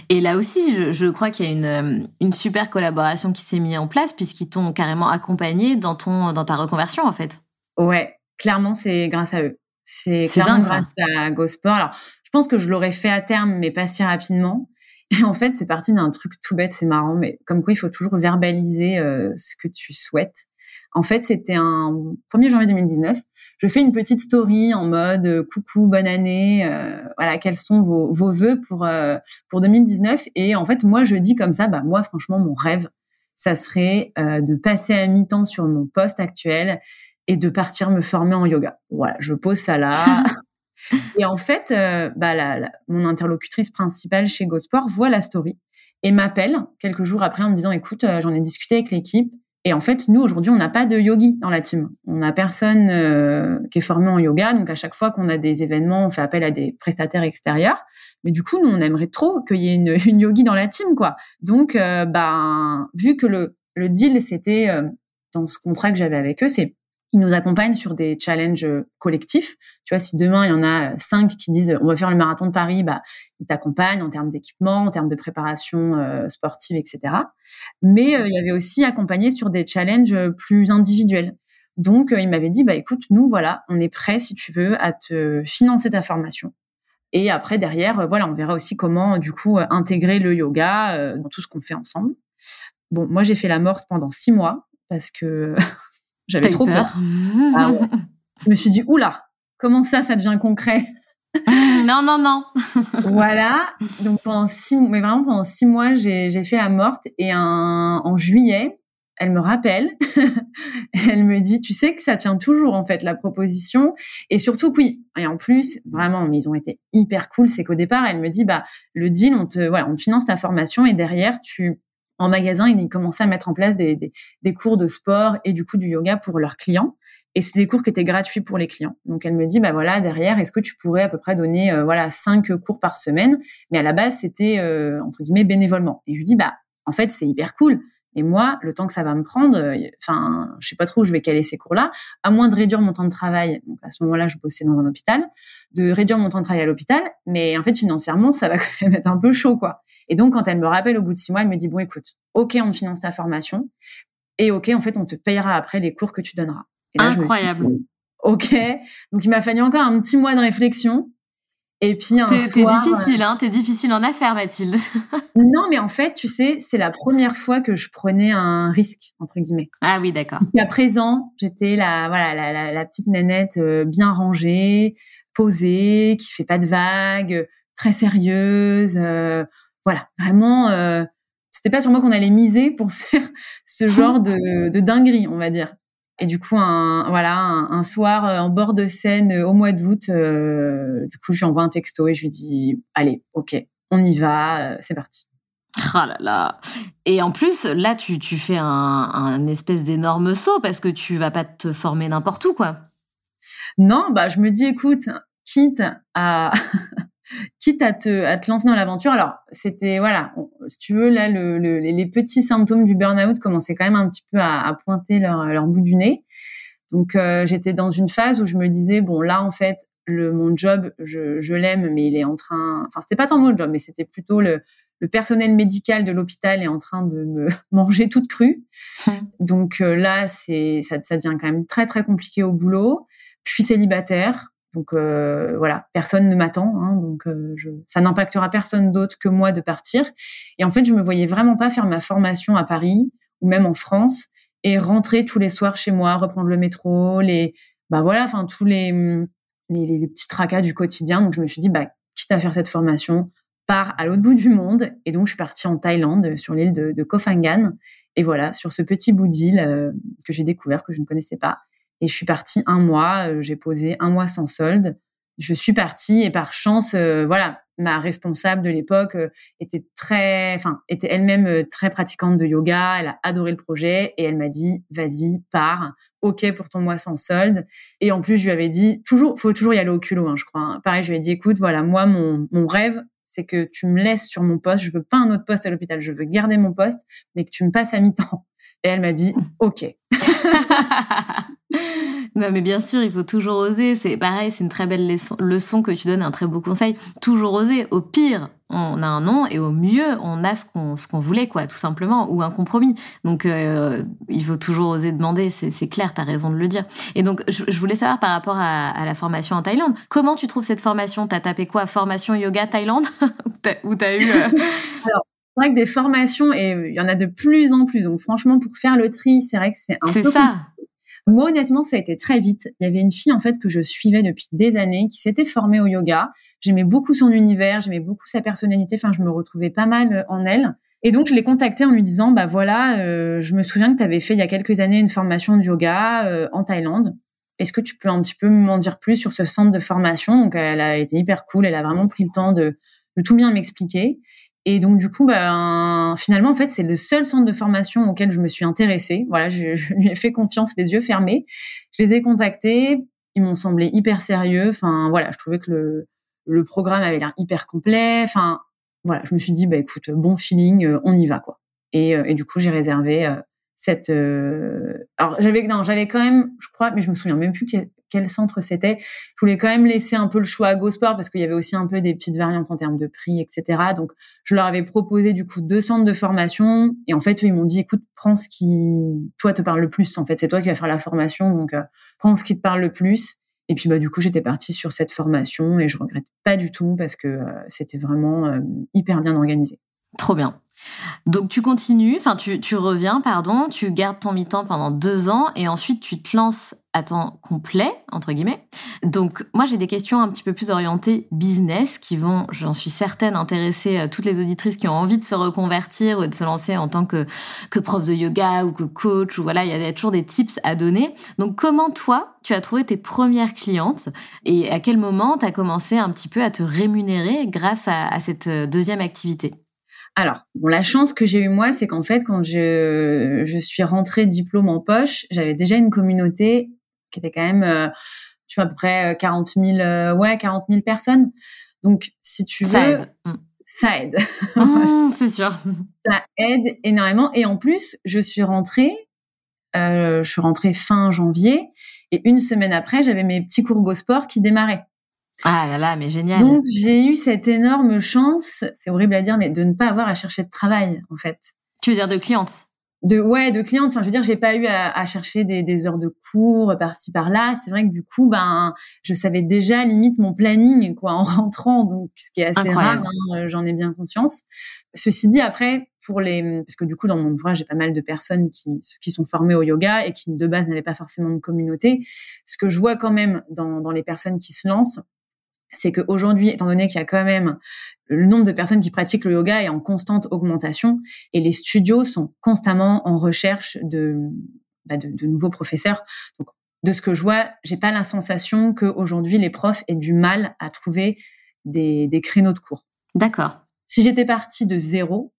Et là aussi, je, je crois qu'il y a une, euh, une, super collaboration qui s'est mise en place puisqu'ils t'ont carrément accompagné dans, ton, dans ta reconversion, en fait. Ouais, clairement, c'est grâce à eux. C'est clairement grâce à GoSport. Alors, je pense que je l'aurais fait à terme, mais pas si rapidement. Et en fait, c'est parti d'un truc tout bête, c'est marrant, mais comme quoi il faut toujours verbaliser euh, ce que tu souhaites. En fait, c'était un 1er janvier 2019. Je fais une petite story en mode euh, coucou, bonne année. Euh, voilà, quels sont vos, vos vœux pour euh, pour 2019 Et en fait, moi, je dis comme ça, bah moi, franchement, mon rêve, ça serait de passer à mi-temps sur mon poste actuel et de partir me former en yoga. Voilà, je pose ça là. et en fait, euh, bah, la, mon interlocutrice principale chez GoSport voit la story et m'appelle quelques jours après en me disant, écoute, euh, j'en ai discuté avec l'équipe. Et en fait, nous, aujourd'hui, on n'a pas de yogi dans la team. On n'a personne euh, qui est formé en yoga. Donc, à chaque fois qu'on a des événements, on fait appel à des prestataires extérieurs. Mais du coup, nous, on aimerait trop qu'il y ait une, une, yogi dans la team, quoi. Donc, bah, vu que le, le deal, c'était dans ce contrat que j'avais avec eux, c'est ils nous accompagnent sur des challenges collectifs. Tu vois, si demain il y en a cinq qui disent on va faire le marathon de Paris, bah ils t'accompagnent en termes d'équipement, en termes de préparation euh, sportive, etc. Mais euh, il y avait aussi accompagné sur des challenges plus individuels. Donc euh, il m'avait dit bah écoute nous voilà on est prêt si tu veux à te financer ta formation. Et après derrière voilà on verra aussi comment du coup intégrer le yoga dans tout ce qu'on fait ensemble. Bon moi j'ai fait la morte pendant six mois parce que J'avais trop peur. Ah je me suis dit, oula, comment ça, ça devient concret? Non, non, non. voilà. Donc pendant six, mais vraiment pendant six mois, j'ai fait la morte et un, en juillet, elle me rappelle, elle me dit, tu sais que ça tient toujours en fait la proposition et surtout oui. Et en plus, vraiment, mais ils ont été hyper cool. C'est qu'au départ, elle me dit, bah le deal, on te, voilà, on te finance ta formation et derrière tu en magasin, ils commençaient à mettre en place des, des, des, cours de sport et du coup du yoga pour leurs clients. Et c'est des cours qui étaient gratuits pour les clients. Donc elle me dit, bah voilà, derrière, est-ce que tu pourrais à peu près donner euh, voilà cinq cours par semaine? Mais à la base, c'était euh, entre guillemets bénévolement. Et je lui dis, bah en fait, c'est hyper cool. Et moi, le temps que ça va me prendre, euh, enfin, je sais pas trop où je vais caler ces cours-là, à moins de réduire mon temps de travail. Donc à ce moment-là, je bossais dans un hôpital, de réduire mon temps de travail à l'hôpital. Mais en fait, financièrement, ça va quand même être un peu chaud, quoi. Et donc, quand elle me rappelle au bout de six mois, elle me dit, bon, écoute, OK, on finance ta formation. Et OK, en fait, on te payera après les cours que tu donneras. Incroyable. OK. Donc, il m'a fallu encore un petit mois de réflexion. Et puis un T'es difficile, hein T'es difficile en affaires, Mathilde. non, mais en fait, tu sais, c'est la première fois que je prenais un risque entre guillemets. Ah oui, d'accord. À présent, j'étais la voilà la, la, petite nénette euh, bien rangée, posée, qui fait pas de vagues, très sérieuse. Euh, voilà, vraiment, euh, c'était pas sur moi qu'on allait miser pour faire ce genre de, de dinguerie, on va dire. Et du coup, un, voilà, un, soir euh, en bord de scène euh, au mois d'août, du coup, je lui envoie un texto et je lui dis, allez, ok, on y va, c'est parti. Ah là là. Et en plus, là, tu, tu fais un, un espèce d'énorme saut parce que tu vas pas te former n'importe où, quoi. Non, bah, je me dis, écoute, quitte à, quitte à te, à te lancer dans l'aventure. Alors, c'était, voilà, si tu veux, là, le, les petits symptômes du burn-out commençaient quand même un petit peu à, à pointer leur, leur, bout du nez. Donc, euh, j'étais dans une phase où je me disais, bon, là, en fait, le, mon job, je, je l'aime, mais il est en train, enfin, c'était pas tant mon job, mais c'était plutôt le, le personnel médical de l'hôpital est en train de me manger toute crue. Mmh. Donc euh, là, c'est ça, ça devient quand même très très compliqué au boulot. Je suis célibataire. Donc euh, voilà, personne ne m'attend, hein, donc euh, ça n'impactera personne d'autre que moi de partir. Et en fait, je me voyais vraiment pas faire ma formation à Paris ou même en France et rentrer tous les soirs chez moi, reprendre le métro, les bah voilà, enfin tous les, les, les petits tracas du quotidien. Donc je me suis dit bah quitte à faire cette formation, pars à l'autre bout du monde. Et donc je suis partie en Thaïlande sur l'île de, de Koh Phangan. Et voilà, sur ce petit bout d'île euh, que j'ai découvert que je ne connaissais pas. Et je suis partie un mois, euh, j'ai posé un mois sans solde. Je suis partie et par chance, euh, voilà, ma responsable de l'époque euh, était très, enfin, était elle-même très pratiquante de yoga. Elle a adoré le projet et elle m'a dit, vas-y, pars. OK pour ton mois sans solde. Et en plus, je lui avais dit, toujours, faut toujours y aller au culot, hein, je crois. Hein. Pareil, je lui ai dit, écoute, voilà, moi, mon, mon rêve, c'est que tu me laisses sur mon poste. Je veux pas un autre poste à l'hôpital. Je veux garder mon poste, mais que tu me passes à mi-temps. Et elle m'a dit, OK. non, mais bien sûr, il faut toujours oser. C'est pareil, c'est une très belle leçon, que tu donnes, un très beau conseil. Toujours oser. Au pire, on a un nom et au mieux, on a ce qu'on ce qu'on voulait, quoi, tout simplement, ou un compromis. Donc, euh, il faut toujours oser demander. C'est clair, tu as raison de le dire. Et donc, je, voulais savoir par rapport à, la formation en Thaïlande, comment tu trouves cette formation? T'as tapé quoi? Formation yoga Thaïlande? Ou t'as eu euh, Alors, vrai que des formations, et il y en a de plus en plus. Donc, franchement, pour faire le tri, c'est vrai que c'est un peu. C'est ça. Moi, honnêtement, ça a été très vite. Il y avait une fille, en fait, que je suivais depuis des années, qui s'était formée au yoga. J'aimais beaucoup son univers, j'aimais beaucoup sa personnalité. Enfin, je me retrouvais pas mal euh, en elle. Et donc, je l'ai contactée en lui disant, bah voilà, euh, je me souviens que tu avais fait il y a quelques années une formation de yoga euh, en Thaïlande. est-ce que tu peux un petit peu m'en dire plus sur ce centre de formation? Donc, elle a été hyper cool. Elle a vraiment pris le temps de, de tout bien m'expliquer. Et donc, du coup, ben, finalement, en fait, c'est le seul centre de formation auquel je me suis intéressée. Voilà, je, lui ai fait confiance les yeux fermés. Je les ai contactés. Ils m'ont semblé hyper sérieux. Enfin, voilà, je trouvais que le, le programme avait l'air hyper complet. Enfin, voilà, je me suis dit, bah écoute, bon feeling, euh, on y va quoi. Et, euh, et du coup, j'ai réservé euh, cette. Alors j'avais non, j'avais quand même, je crois, mais je me souviens même plus quel centre c'était. Je voulais quand même laisser un peu le choix à GoSport parce qu'il y avait aussi un peu des petites variantes en termes de prix, etc. Donc je leur avais proposé du coup deux centres de formation et en fait ils m'ont dit, écoute, prends ce qui toi te parle le plus. En fait, c'est toi qui vas faire la formation, donc prends ce qui te parle le plus. Et puis bah du coup j'étais partie sur cette formation et je regrette pas du tout parce que euh, c'était vraiment euh, hyper bien organisé. Trop bien. Donc tu continues, enfin tu, reviens, pardon, tu gardes ton mi-temps pendant deux ans et ensuite tu te lances à temps complet, entre guillemets. Donc moi j'ai des questions un petit peu plus orientées business qui vont, j'en suis certaine, intéresser euh, toutes les auditrices qui ont envie de se reconvertir ou de se lancer en tant que, que prof de yoga ou que coach ou voilà, il y a toujours des tips à donner. Donc comment toi tu as trouvé tes premières clientes et à quel moment tu as commencé un petit peu à te rémunérer grâce à cette euh, deuxième activité? Alors, bon, la chance que j'ai eue moi, c'est qu'en fait, quand je, je suis rentrée diplôme en poche, j'avais déjà une communauté qui était quand même, euh, tu vois, à peu près 40 euh, 000, euh, ouais, 40 000 personnes. Donc, si tu veux, ça aide. Mm. Ça aide. Mmh, c'est sûr. Ça aide énormément. Et en plus, je suis rentrée, je suis rentrée fin janvier, et une semaine après, j'avais mes petits cours Go Sport qui démarraient. Ah là là, mais génial. Donc j'ai eu cette énorme chance, c'est horrible à dire, mais de ne pas avoir à chercher de travail en fait. Tu veux dire de clientes? De ouais, de clientes. Enfin, je veux dire, j'ai pas eu à, à chercher des, des, heures de cours par-ci par-là. C'est vrai que du coup, ben, je savais déjà limite mon planning quoi en rentrant, donc ce qui est assez rare. Hein, J'en ai bien conscience. Ceci dit, après, pour les, parce que du coup, dans mon ouvrage, j'ai pas mal de personnes qui, qui sont formées au yoga et qui de base n'avaient pas forcément de communauté. Ce que je vois quand même dans, dans les personnes qui se lancent, c'est qu'aujourd'hui, étant donné qu'il y a quand même le nombre de personnes qui pratiquent le yoga est en constante augmentation et les studios sont constamment en recherche de, bah de, de, nouveaux professeurs. Donc, de ce que je vois, j'ai pas la sensation qu'aujourd'hui les profs aient du mal à trouver des, des créneaux de cours. D'accord. Si j'étais partie de zéro,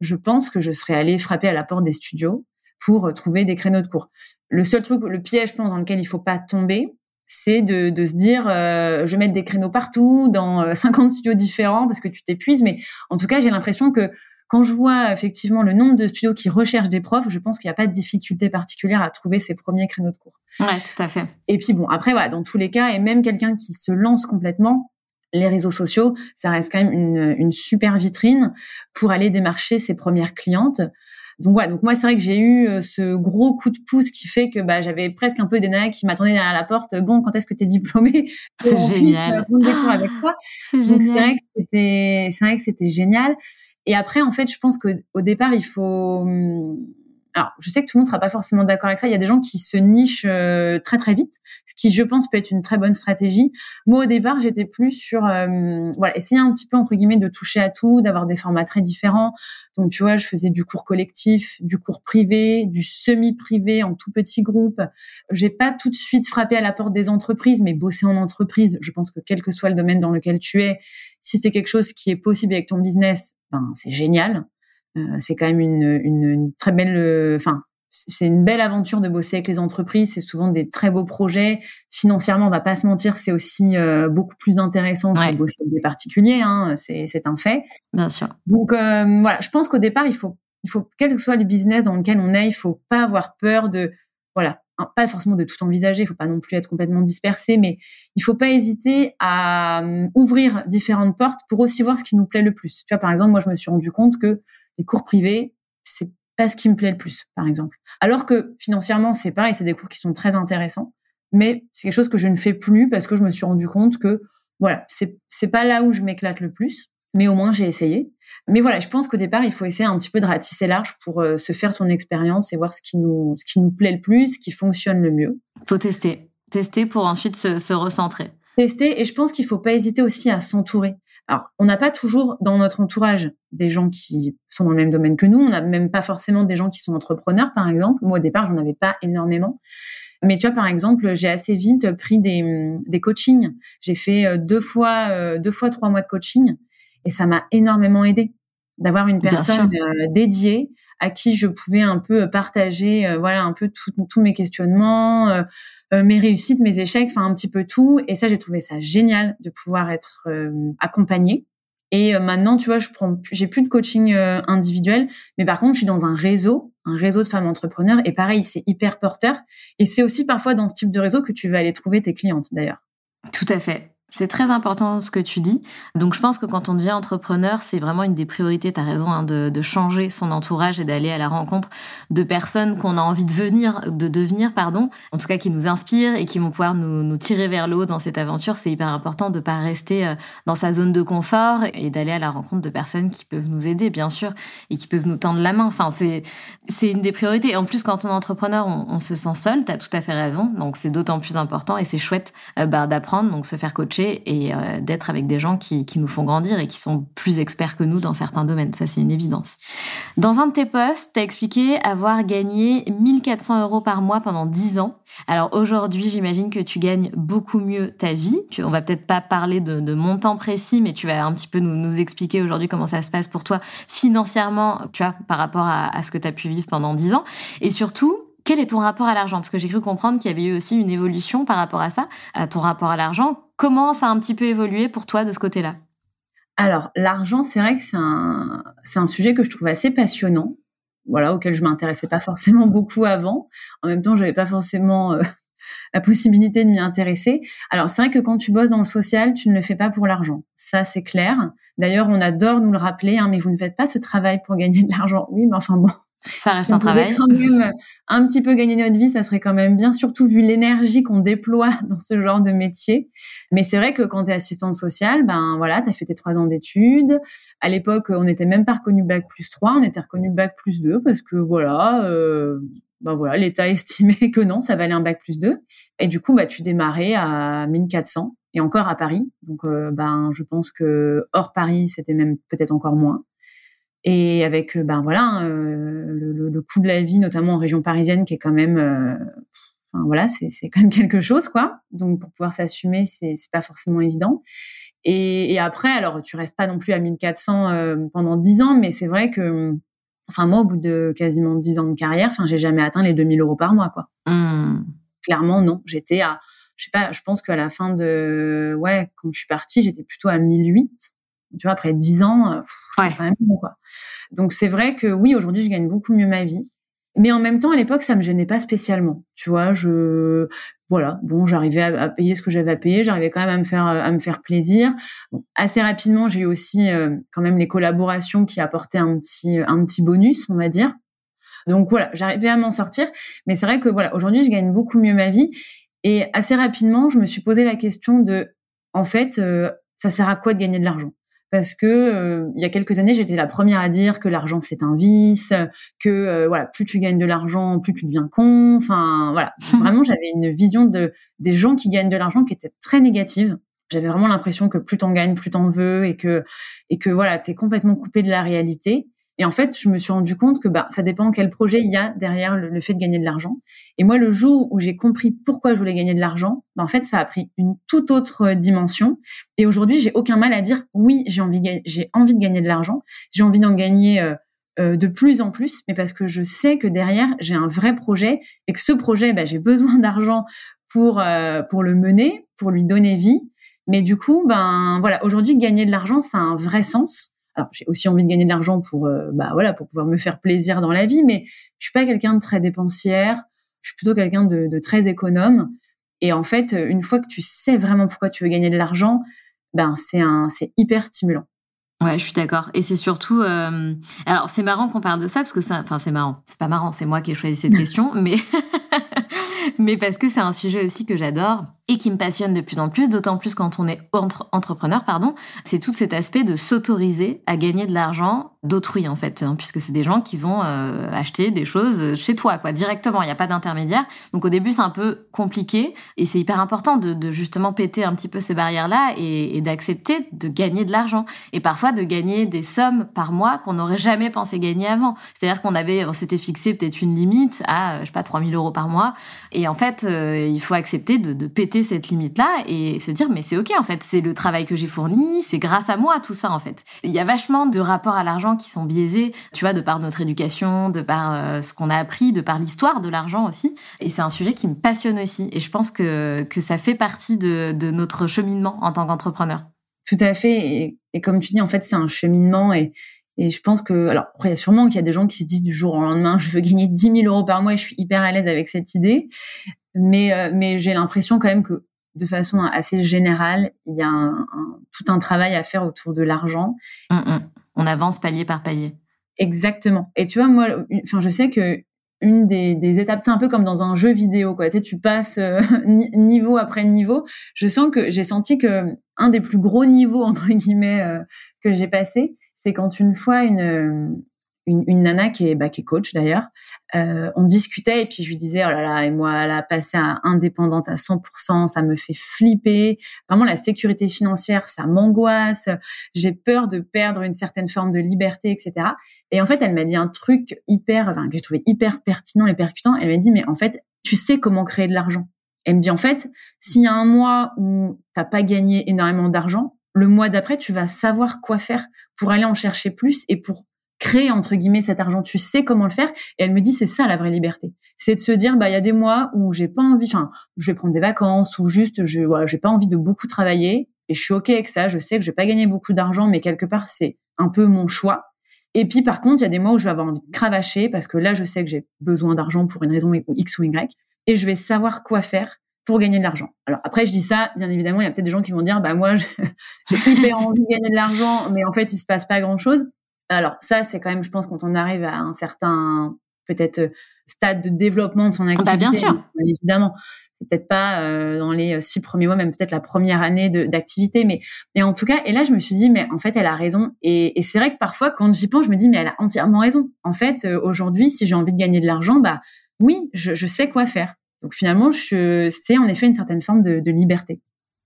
je pense que je serais allée frapper à la porte des studios pour trouver des créneaux de cours. Le seul truc, le piège, je pense, dans lequel il faut pas tomber, c'est de, de, se dire euh, je vais mettre des créneaux partout dans 50 euh, studios différents parce que tu t'épuises. Mais en tout cas j'ai l'impression que quand je vois effectivement le nombre de studios qui recherchent des profs je pense qu'il n'y a pas de difficulté particulière à trouver ces premiers créneaux de cours. Ouais tout à fait. Et puis bon après voilà dans tous les cas et même quelqu'un qui se lance complètement les réseaux sociaux, ça reste quand même une, une super vitrine pour aller démarcher ses premières clientes. Donc ouais, donc moi c'est vrai que j'ai eu euh, ce gros coup de pouce qui fait que bah j'avais presque un peu des nanas qui m'attendaient derrière la porte. Bon, quand est-ce que tu es diplômée C'est génial. avec toi? C'est génial. C'est vrai que c'était c'est vrai que c'était génial. Et après en fait, je pense que au départ, il faut hum, alors, je sais que tout le monde sera pas forcément d'accord avec ça. Il y a des gens qui se nichent euh, très très vite, ce qui, je pense, peut être une très bonne stratégie. Moi, au départ, j'étais plus sur, euh, voilà, essayer un petit peu entre guillemets de toucher à tout, d'avoir des formats très différents. Donc, tu vois, je faisais du cours collectif, du cours privé, du semi-privé en tout petit groupe. J'ai pas tout de suite frappé à la porte des entreprises, mais bosser en entreprise, je pense que quel que soit le domaine dans lequel tu es, si c'est quelque chose qui est possible avec ton business, ben c'est génial. Euh, c'est quand même une, une, une très belle, euh, enfin, c'est une belle aventure de bosser avec les entreprises. C'est souvent des très beaux projets. Financièrement, on va pas se mentir, c'est aussi euh, beaucoup plus intéressant que de bosser avec des particuliers. Hein, c'est, un fait. Bien sûr. Donc euh, voilà, je pense qu'au départ, il faut, il faut quel que soit le business dans lequel on est, il faut pas avoir peur de, voilà, pas forcément de tout envisager. Il faut pas non plus être complètement dispersé, mais il faut pas hésiter à ouvrir différentes portes pour aussi voir ce qui nous plaît le plus. Tu vois, par exemple, moi, je me suis rendu compte que les cours privés, c'est pas ce qui me plaît le plus, par exemple. Alors que financièrement, c'est pareil, c'est des cours qui sont très intéressants, mais c'est quelque chose que je ne fais plus parce que je me suis rendu compte que voilà, c'est c'est pas là où je m'éclate le plus, mais au moins j'ai essayé. Mais voilà, je pense qu'au départ, il faut essayer un petit peu de ratisser large pour euh, se faire son expérience et voir ce qui nous ce qui nous plaît le plus, ce qui fonctionne le mieux. Faut tester, tester pour ensuite se, se recentrer. Tester et je pense qu'il faut pas hésiter aussi à s'entourer. Alors, on n'a pas toujours dans notre entourage des gens qui sont dans le même domaine que nous. On n'a même pas forcément des gens qui sont entrepreneurs, par exemple. Moi, au départ, j'en avais pas énormément. Mais tu vois, par exemple, j'ai assez vite pris des, des coachings. J'ai fait deux fois, deux fois trois mois de coaching et ça m'a énormément aidé d'avoir une personne dédiée à qui je pouvais un peu partager, voilà, un peu tous mes questionnements, mes réussites, mes échecs, enfin un petit peu tout. Et ça, j'ai trouvé ça génial de pouvoir être accompagnée. Et maintenant, tu vois, je prends, j'ai plus de coaching individuel, mais par contre, je suis dans un réseau, un réseau de femmes entrepreneurs. Et pareil, c'est hyper porteur. Et c'est aussi parfois dans ce type de réseau que tu vas aller trouver tes clientes, d'ailleurs. Tout à fait. C'est très important ce que tu dis. Donc je pense que quand on devient entrepreneur, c'est vraiment une des priorités, tu as raison, hein, de, de, changer son entourage et d'aller à la rencontre de personnes qu'on a envie de venir, de devenir, pardon, en tout cas qui nous inspirent et qui vont pouvoir nous, nous tirer vers le haut dans cette aventure. C'est hyper important de pas rester euh, dans sa zone de confort et d'aller à la rencontre de personnes qui peuvent nous aider, bien sûr, et qui peuvent nous tendre la main. Enfin, c'est une des priorités. En plus, quand on est entrepreneur, on, on se sent seul, tu as tout à fait raison. Donc c'est d'autant plus important et c'est chouette euh, bah, d'apprendre, donc se faire coacher et euh, d'être avec des gens qui, nous font grandir et qui sont plus experts que nous dans certains domaines. Ça, c'est une évidence. Dans un de tes posts, tu as expliqué avoir gagné 1400 euros par mois pendant 10 ans. Alors aujourd'hui, j'imagine que tu gagnes beaucoup mieux ta vie. Tu, on va peut-être pas parler de, de montant précis, mais tu vas un petit peu nous, nous expliquer aujourd'hui comment ça se passe pour toi financièrement, tu vois, par rapport à, à ce que tu as pu vivre pendant 10 ans. Et surtout, quel est ton rapport à l'argent? Parce que j'ai cru comprendre qu'il y avait eu aussi une évolution par rapport à ça, à ton rapport à l'argent. Comment ça a un petit peu évolué pour toi de ce côté-là? Alors, l'argent, c'est vrai que c'est un, c'est un sujet que je trouve assez passionnant, voilà, auquel je m'intéressais pas forcément beaucoup avant. En même temps, j'avais pas forcément euh, la possibilité de m'y intéresser. Alors, c'est vrai que quand tu bosses dans le social, tu ne le fais pas pour l'argent. Ça, c'est clair. D'ailleurs, on adore nous le rappeler, hein, mais vous ne faites pas ce travail pour gagner de l'argent. Oui, mais enfin bon, ça reste un travail. Quand même un petit peu gagner notre vie, ça serait quand même bien, surtout vu l'énergie qu'on déploie dans ce genre de métier. Mais c'est vrai que quand tu es assistante sociale, ben voilà, tu as fait tes trois ans d'études. À l'époque, on n'était même pas reconnu bac plus 3, on était reconnu bac plus 2 parce que voilà, euh, ben voilà, l'État estimait que non, ça valait un bac plus 2. Et du coup, bah, tu démarrais à 1400 et encore à Paris. Donc, euh, ben, je pense que hors Paris, c'était même peut-être encore moins et avec euh, ben voilà euh, le, le, coût de la vie notamment en région parisienne qui est quand même euh, enfin voilà c'est c'est quand même quelque chose quoi. Donc pour pouvoir s'assumer c'est c'est pas forcément évident. Et, et, après alors tu restes pas non plus à 1400 pendant 10 ans mais c'est vrai que enfin moi au bout de quasiment 10 ans de carrière enfin j'ai jamais atteint les 2000 euros par mois quoi. Mmh. clairement non. J'étais à je sais pas je pense qu'à la fin de ouais quand je suis partie j'étais plutôt à 1008 tu vois, après dix ans, euh, c'est quand même bon, quoi. Donc c'est vrai que oui, aujourd'hui, je gagne beaucoup mieux ma vie. Mais en même temps, à l'époque, ça me gênait pas spécialement. Tu vois, je, voilà, bon, j'arrivais à, payer ce que j'avais à payer, j'arrivais quand même à me faire, à me faire plaisir. Bon, assez rapidement, j'ai eu aussi euh, quand même les collaborations qui apportaient un petit, un petit bonus, on va dire. Donc voilà, j'arrivais à m'en sortir. Mais c'est vrai que voilà, aujourd'hui, je gagne beaucoup mieux ma vie. Et assez rapidement, je me suis posé la question de, en fait, euh, ça sert à quoi de gagner de l'argent? Parce que euh, il y a quelques années, j'étais la première à dire que l'argent c'est un vice, que euh, voilà, plus tu gagnes de l'argent, plus tu deviens con. Enfin voilà, vraiment j'avais une vision de des gens qui gagnent de l'argent qui était très négative. J'avais vraiment l'impression que plus t'en gagnes, plus t'en veux et que et que voilà, t'es complètement coupé de la réalité. Et en fait, je me suis rendu compte que bah, ça dépend quel projet il y a derrière le, fait de gagner de l'argent. Et moi, le jour où j'ai compris pourquoi je voulais gagner de l'argent, bah, en fait, ça a pris une toute autre euh, dimension. Et aujourd'hui, j'ai aucun mal à dire oui, j'ai envie, j'ai envie de gagner de l'argent, j'ai envie d'en gagner euh, euh, de plus en plus, mais parce que je sais que derrière, j'ai un vrai projet et que ce projet, bah, j'ai besoin d'argent pour pour le mener, pour lui donner vie. Mais du coup, ben voilà, aujourd'hui, gagner de l'argent, ça a un vrai sens. Alors j'ai aussi envie de gagner de l'argent pour euh, bah voilà pour pouvoir me faire plaisir dans la vie, mais je suis pas quelqu'un de très dépensière. Je suis plutôt quelqu'un de, de, très économe. Et en fait, une fois que tu sais vraiment pourquoi tu veux gagner de l'argent, ben c'est un c'est hyper stimulant. Ouais, je suis d'accord. Et c'est surtout, euh... alors c'est marrant qu'on parle de ça parce que ça, enfin c'est marrant. C'est pas marrant, c'est moi qui ai choisi cette question, mais mais parce que c'est un sujet aussi que j'adore et qui me passionne de plus en plus, d'autant plus quand on est entre entrepreneur, pardon, c'est tout cet aspect de s'autoriser à gagner de l'argent d'autrui en fait, hein, puisque c'est des gens qui vont euh, acheter des choses chez toi, quoi, directement. Il n'y a pas d'intermédiaire. Donc au début c'est un peu compliqué et c'est hyper important de, justement péter un petit peu ces barrières-là et, d'accepter de gagner de l'argent et parfois de gagner des sommes par mois qu'on n'aurait jamais pensé gagner avant. C'est-à-dire qu'on avait, on s'était fixé peut-être une limite à, je sais pas, 3000 euros par mois et en fait, euh, il faut accepter de péter cette limite-là et se dire, mais c'est ok, en fait, c'est le travail que j'ai fourni, c'est grâce à moi tout ça, en fait. Il y a vachement de rapports à l'argent qui sont biaisés, tu vois, de par notre éducation, de par euh, ce qu'on a appris, de par l'histoire de l'argent aussi. Et c'est un sujet qui me passionne aussi. Et je pense que, que ça fait partie de, de notre cheminement en tant qu'entrepreneur. Tout à fait. Et, comme tu dis, en fait, c'est un cheminement et, et je pense que, alors, il y a sûrement qu'il y a des gens qui se disent du jour au lendemain, je veux gagner 10 000 euros par mois et je suis hyper à l'aise avec cette idée. Mais, euh, mais j'ai l'impression quand même que, de façon assez générale, il y a un, tout un travail à faire autour de l'argent. Hum, hum. On avance palier par palier. Exactement. Et tu vois, moi, enfin, je sais que une des, des étapes, c'est un peu comme dans un jeu vidéo, quoi. Tu sais, tu passes euh, niveau après niveau. Je sens que j'ai senti que un des plus gros niveaux entre guillemets euh, que j'ai passé, c'est quand une fois une une, une nana qui est, bah, qui est coach d'ailleurs, euh, on discutait et puis je lui disais oh là là et moi là passer à indépendante à 100%, ça me fait flipper. Vraiment la sécurité financière, ça m'angoisse. J'ai peur de perdre une certaine forme de liberté, etc. Et en fait, elle m'a dit un truc hyper, enfin, que j'ai trouvé hyper pertinent et percutant. Elle m'a dit mais en fait, tu sais comment créer de l'argent. Elle me dit en fait, s'il y a un mois où t'as pas gagné énormément d'argent, le mois d'après, tu vas savoir quoi faire pour aller en chercher plus et pour créer entre guillemets cet argent, tu sais comment le faire. Et elle me dit c'est ça la vraie liberté, c'est de se dire bah il y a des mois où j'ai pas envie, enfin je vais prendre des vacances ou juste je voilà j'ai pas envie de beaucoup travailler et je suis ok avec ça. Je sais que je vais pas gagner beaucoup d'argent, mais quelque part c'est un peu mon choix. Et puis par contre il y a des mois où je vais avoir envie de cravacher parce que là je sais que j'ai besoin d'argent pour une raison X ou Y et je vais savoir quoi faire pour gagner de l'argent. Alors après, je dis ça, bien évidemment, il y a peut-être des gens qui vont dire, bah moi, j'ai hyper envie de gagner de l'argent, mais en fait, il se passe pas grand-chose. Alors ça, c'est quand même, je pense, quand on arrive à un certain peut-être euh, stade de développement de son activité. Bah, bien sûr. évidemment, c'est peut-être pas euh, dans les six premiers mois, même peut-être la première année d'activité, mais et en tout cas, et là, je me suis dit, mais en fait, elle a raison. Et, et c'est vrai que parfois, quand j'y pense, je me dis, mais elle a entièrement raison. En fait, euh, aujourd'hui, si j'ai envie de gagner de l'argent, bah oui, je, je, sais quoi faire. Donc finalement, je, c'est en effet une certaine forme de, de liberté.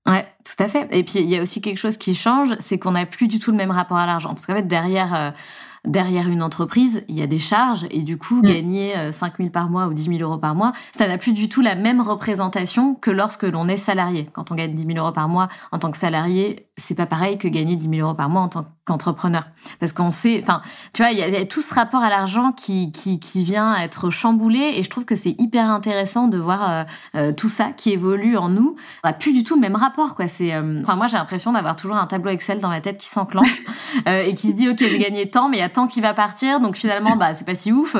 Ouais, tout à fait. Et puis il y a aussi quelque chose qui change, c'est qu'on n'a plus du tout le même rapport à l'argent. Parce qu'en fait, derrière, euh, derrière une entreprise, il y a des charges et du coup, mm. gagner 5 euh, 000 par mois ou 10 000 euros par mois, ça n'a plus du tout la même représentation que lorsque l'on est salarié. Quand on gagne 10 000 euros par mois en tant que salarié, c'est pas pareil que gagner 10 000 euros par mois en tant qu'entrepreneur. Parce qu'on sait, enfin, tu vois, il y, a, tout ce rapport à l'argent qui, qui, qui vient être chamboulé et je trouve que c'est hyper intéressant de voir euh, euh, tout ça qui évolue en nous. On n'a plus du tout le même rapport, quoi. C'est, euh, enfin, moi, j'ai l'impression d'avoir toujours un tableau Excel dans la tête qui s'enclenche et qui se dit, OK, j'ai gagné tant, mais il y a tant qui va partir, donc finalement, bah, c'est pas si ouf,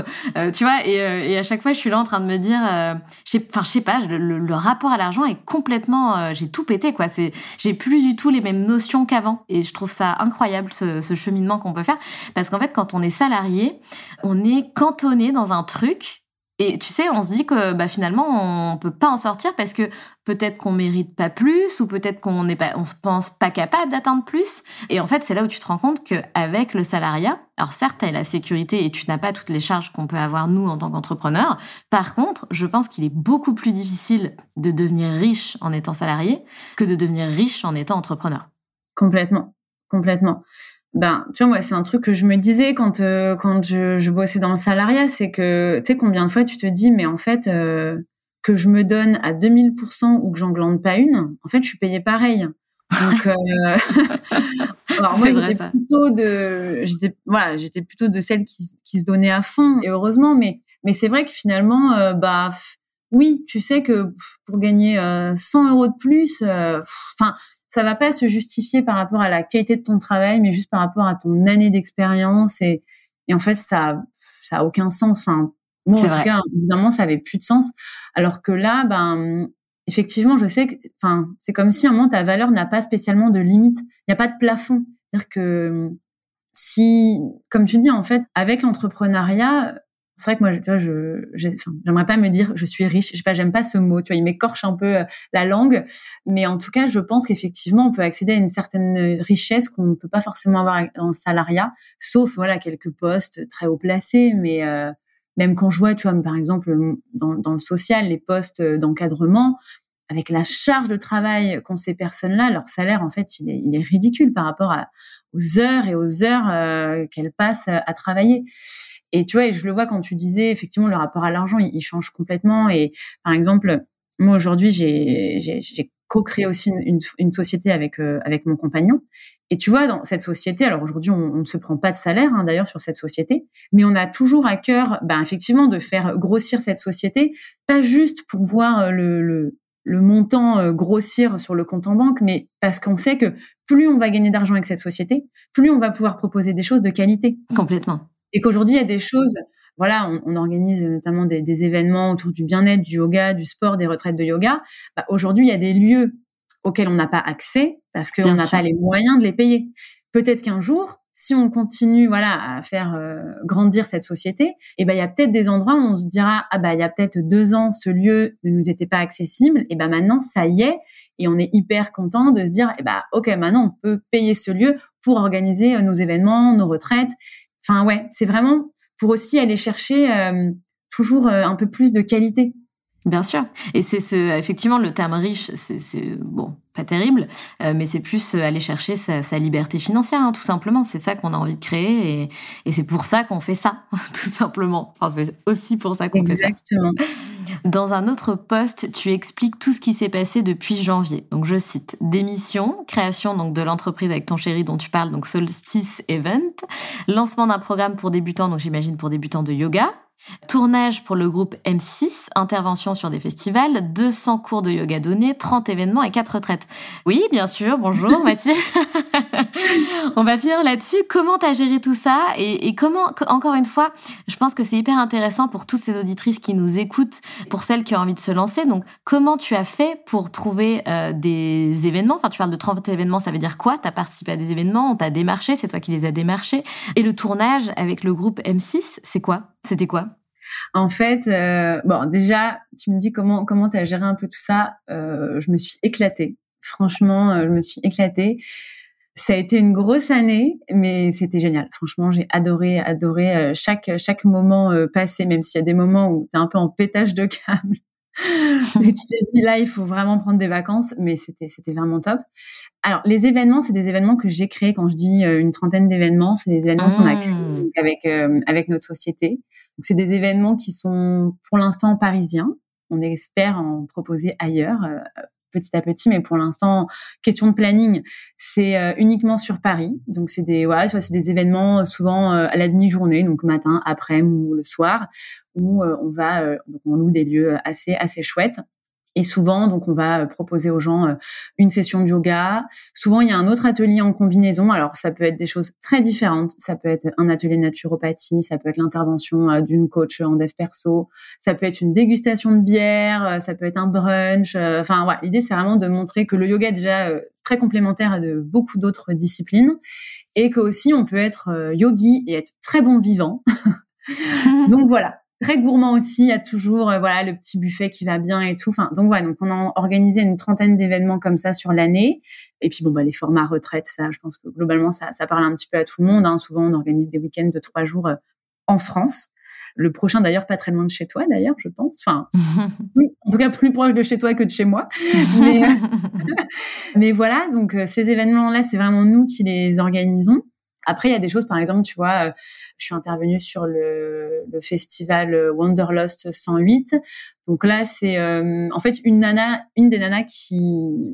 tu vois. Et, et, à chaque fois, je suis là en train de me dire, enfin, je sais pas, le, le, rapport à l'argent est complètement, j'ai tout pété, quoi. C'est, j'ai plus du tout les mêmes notions qu'avant et je trouve ça incroyable ce, cheminement qu'on peut faire. Parce qu'en fait, quand on est salarié, on est cantonné dans un truc et tu sais, on se dit que bah, finalement, on peut pas en sortir parce que peut-être qu'on mérite pas plus ou peut-être qu'on n'est pas, on se pense pas capable d'atteindre plus. Et en fait, c'est là où tu te rends compte qu'avec le salariat, alors certes, as la sécurité et tu n'as pas toutes les charges qu'on peut avoir nous en tant qu'entrepreneur. Par contre, je pense qu'il est beaucoup plus difficile de devenir riche en étant salarié que de devenir riche en étant entrepreneur. Complètement, complètement. Ben tu vois moi c'est un truc que je me disais quand euh, quand je, je, bossais dans le salariat c'est que tu sais combien de fois tu te dis mais en fait euh, que je me donne à 2000% ou que j'en glande pas une en fait je suis payée pareil. Donc euh... alors moi j'étais plutôt de j'étais voilà j'étais plutôt de celles qui, qui se donnaient à fond et heureusement mais mais c'est vrai que finalement euh, bah oui tu sais que pour gagner 100 euros de plus enfin ça va pas se justifier par rapport à la qualité de ton travail, mais juste par rapport à ton année d'expérience et, et en fait ça ça a aucun sens. Enfin moi en tout cas évidemment ça avait plus de sens. Alors que là ben effectivement je sais que enfin c'est comme si à un moment ta valeur n'a pas spécialement de limite. Il n'y a pas de plafond. C'est-à-dire que si comme tu dis en fait avec l'entrepreneuriat c'est vrai que moi, tu vois, je, j'aimerais pas me dire je suis riche. Je sais pas, j'aime pas ce mot. Tu vois, il m'écorche un peu euh, la langue, mais en tout cas, je pense qu'effectivement, on peut accéder à une certaine richesse qu'on ne peut pas forcément avoir en salariat, sauf voilà quelques postes très haut placés. Mais euh, même quand je vois, tu vois, par exemple, dans, dans le social, les postes d'encadrement, avec la charge de travail qu'ont ces personnes-là, leur salaire en fait il est, il est ridicule par rapport à, aux heures et aux heures euh, qu'elles passent à, travailler. Et tu vois, et je le vois quand tu disais effectivement le rapport à l'argent, il, change complètement. Et par exemple, moi aujourd'hui j'ai co-créé aussi une, une, société avec euh, avec mon compagnon. Et tu vois, dans cette société, alors aujourd'hui, on, ne se prend pas de salaire, hein, d'ailleurs, sur cette société, mais on a toujours à cœur, ben, effectivement, de faire grossir cette société, pas juste pour voir euh, le, le, le montant euh, grossir sur le compte en banque, mais parce qu'on sait que plus on va gagner d'argent avec cette société, plus on va pouvoir proposer des choses de qualité. Complètement. Et qu'aujourd'hui, il y a des choses, voilà, on, organise notamment des, événements autour du bien-être, du yoga, du sport, des retraites de yoga. Bah, aujourd'hui, il y a des lieux auxquels on n'a pas accès parce qu'on n'a pas les moyens de les payer. Peut-être qu'un jour, si on continue voilà à faire euh, grandir cette société, et eh ben il y a peut-être des endroits où on se dira ah bah il y a peut-être deux ans ce lieu ne nous était pas accessible, et ben maintenant ça y est et on est hyper content de se dire eh ben ok maintenant on peut payer ce lieu pour organiser euh, nos événements, nos retraites. Enfin ouais, c'est vraiment pour aussi aller chercher euh, toujours un peu plus de qualité. Bien sûr. Et c'est ce, effectivement, le terme riche, c'est, bon, pas terrible, euh, mais c'est plus euh, aller chercher sa, liberté financière, hein, tout simplement. C'est ça qu'on a envie de créer et, et c'est pour ça qu'on fait ça, tout simplement. Enfin, c'est aussi pour ça qu'on fait ça. Exactement. Dans un autre poste, tu expliques tout ce qui s'est passé depuis janvier. Donc, je cite démission, création donc de l'entreprise avec ton chéri dont tu parles, donc Solstice Event, lancement d'un programme pour débutants, donc j'imagine pour débutants de yoga, Tournage pour le groupe M6, intervention sur des festivals, 200 cours de yoga donnés, 30 événements et 4 retraites. Oui, bien sûr, bonjour Mathieu. On va finir là-dessus. Comment t'as géré tout ça et, comment, encore une fois, je pense que c'est hyper intéressant pour toutes ces auditrices qui nous écoutent, pour celles qui ont envie de se lancer. Donc, comment tu as fait pour trouver euh, des événements? Enfin, tu parles de 30 événements, ça veut dire quoi? T'as participé à des événements, on t'a démarché, c'est toi qui les as démarchés. Et le tournage avec le groupe M6, c'est quoi? C'était quoi? En fait, euh, bon, déjà, tu me dis comment comment t'as géré un peu tout ça. Euh, je me suis éclatée. Franchement, euh, je me suis éclatée. Ça a été une grosse année, mais c'était génial. Franchement, j'ai adoré, adoré chaque chaque moment passé, même s'il y a des moments où t'es un peu en pétage de câble. tu t'es dit là, il faut vraiment prendre des vacances, mais c'était c'était vraiment top. Alors les événements, c'est des événements que j'ai créés. Quand je dis une trentaine d'événements, c'est des événements qu'on a créés mmh. avec avec notre société c'est des événements qui sont pour l'instant parisiens. On espère en proposer ailleurs euh, petit à petit, mais pour l'instant, question de planning, c'est euh, uniquement sur Paris. Donc c'est des voilà, c'est des événements euh, souvent à la demi-journée, donc matin, après ou le soir, où on va donc on loue des lieux assez assez chouettes. Et souvent, donc, on va euh, proposer aux gens euh, une session de yoga. Souvent, il y a un autre atelier en combinaison. Alors, ça peut être des choses très différentes. Ça peut être un atelier naturopathie, ça peut être l'intervention euh, d'une coach en dev perso, ça peut être une dégustation de bière, ça peut être un brunch. Enfin, voilà, l'idée, c'est vraiment de montrer que le yoga est déjà très complémentaire à de beaucoup d'autres disciplines et qu'aussi, on peut être yogi et être très bon vivant. donc voilà, très gourmand aussi. Il y a toujours euh, voilà le petit buffet qui va bien et tout. Enfin donc voilà donc on a organisé une trentaine d'événements comme ça sur l'année. Et puis bon bah les formats retraite ça je pense que globalement ça ça parle un petit peu à tout le monde. Hein. Souvent on organise des week-ends de trois jours euh, en France. Le prochain d'ailleurs pas très loin de chez toi d'ailleurs je pense. Enfin en tout cas plus proche de chez toi que de chez moi. Mais, euh, mais voilà donc ces événements là c'est vraiment nous qui les organisons. Après, il y a des choses, par exemple, tu vois, euh, je suis intervenue sur le, le festival Wanderlust 108. Donc là, c'est euh, en fait une nana, une des nanas qui,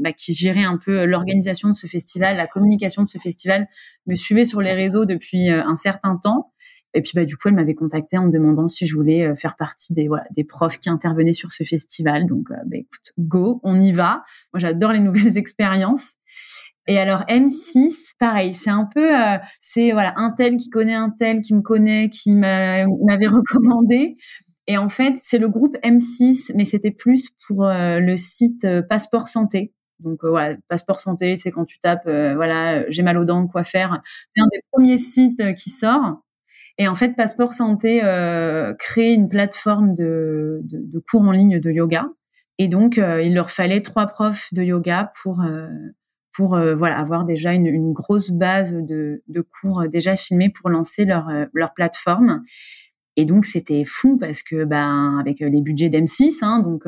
bah, qui gérait un peu l'organisation de ce festival, la communication de ce festival, me suivait sur les réseaux depuis euh, un certain temps. Et puis bah du coup, elle m'avait contacté en me demandant si je voulais faire partie des voilà, des profs qui intervenaient sur ce festival. Donc bah, écoute, go, on y va. Moi, j'adore les nouvelles expériences. Et alors M6, pareil, c'est un peu, euh, c'est voilà un tel qui connaît un tel qui me connaît, qui m'avait recommandé. Et en fait, c'est le groupe M6, mais c'était plus pour euh, le site euh, Passeport Santé. Donc voilà, Passeport Santé, c'est quand tu tapes, voilà, j'ai mal aux dents, quoi faire. C'est un des premiers sites qui sort. Et en fait, Passeport Santé crée une plateforme de, de, de, cours en ligne de yoga. Et donc, il leur fallait trois profs de yoga pour pour euh, voilà avoir déjà une, une grosse base de, de, cours déjà filmés pour lancer leur, euh, leur plateforme. Et donc c'était fou parce que ben avec les budgets d'M6, hein, donc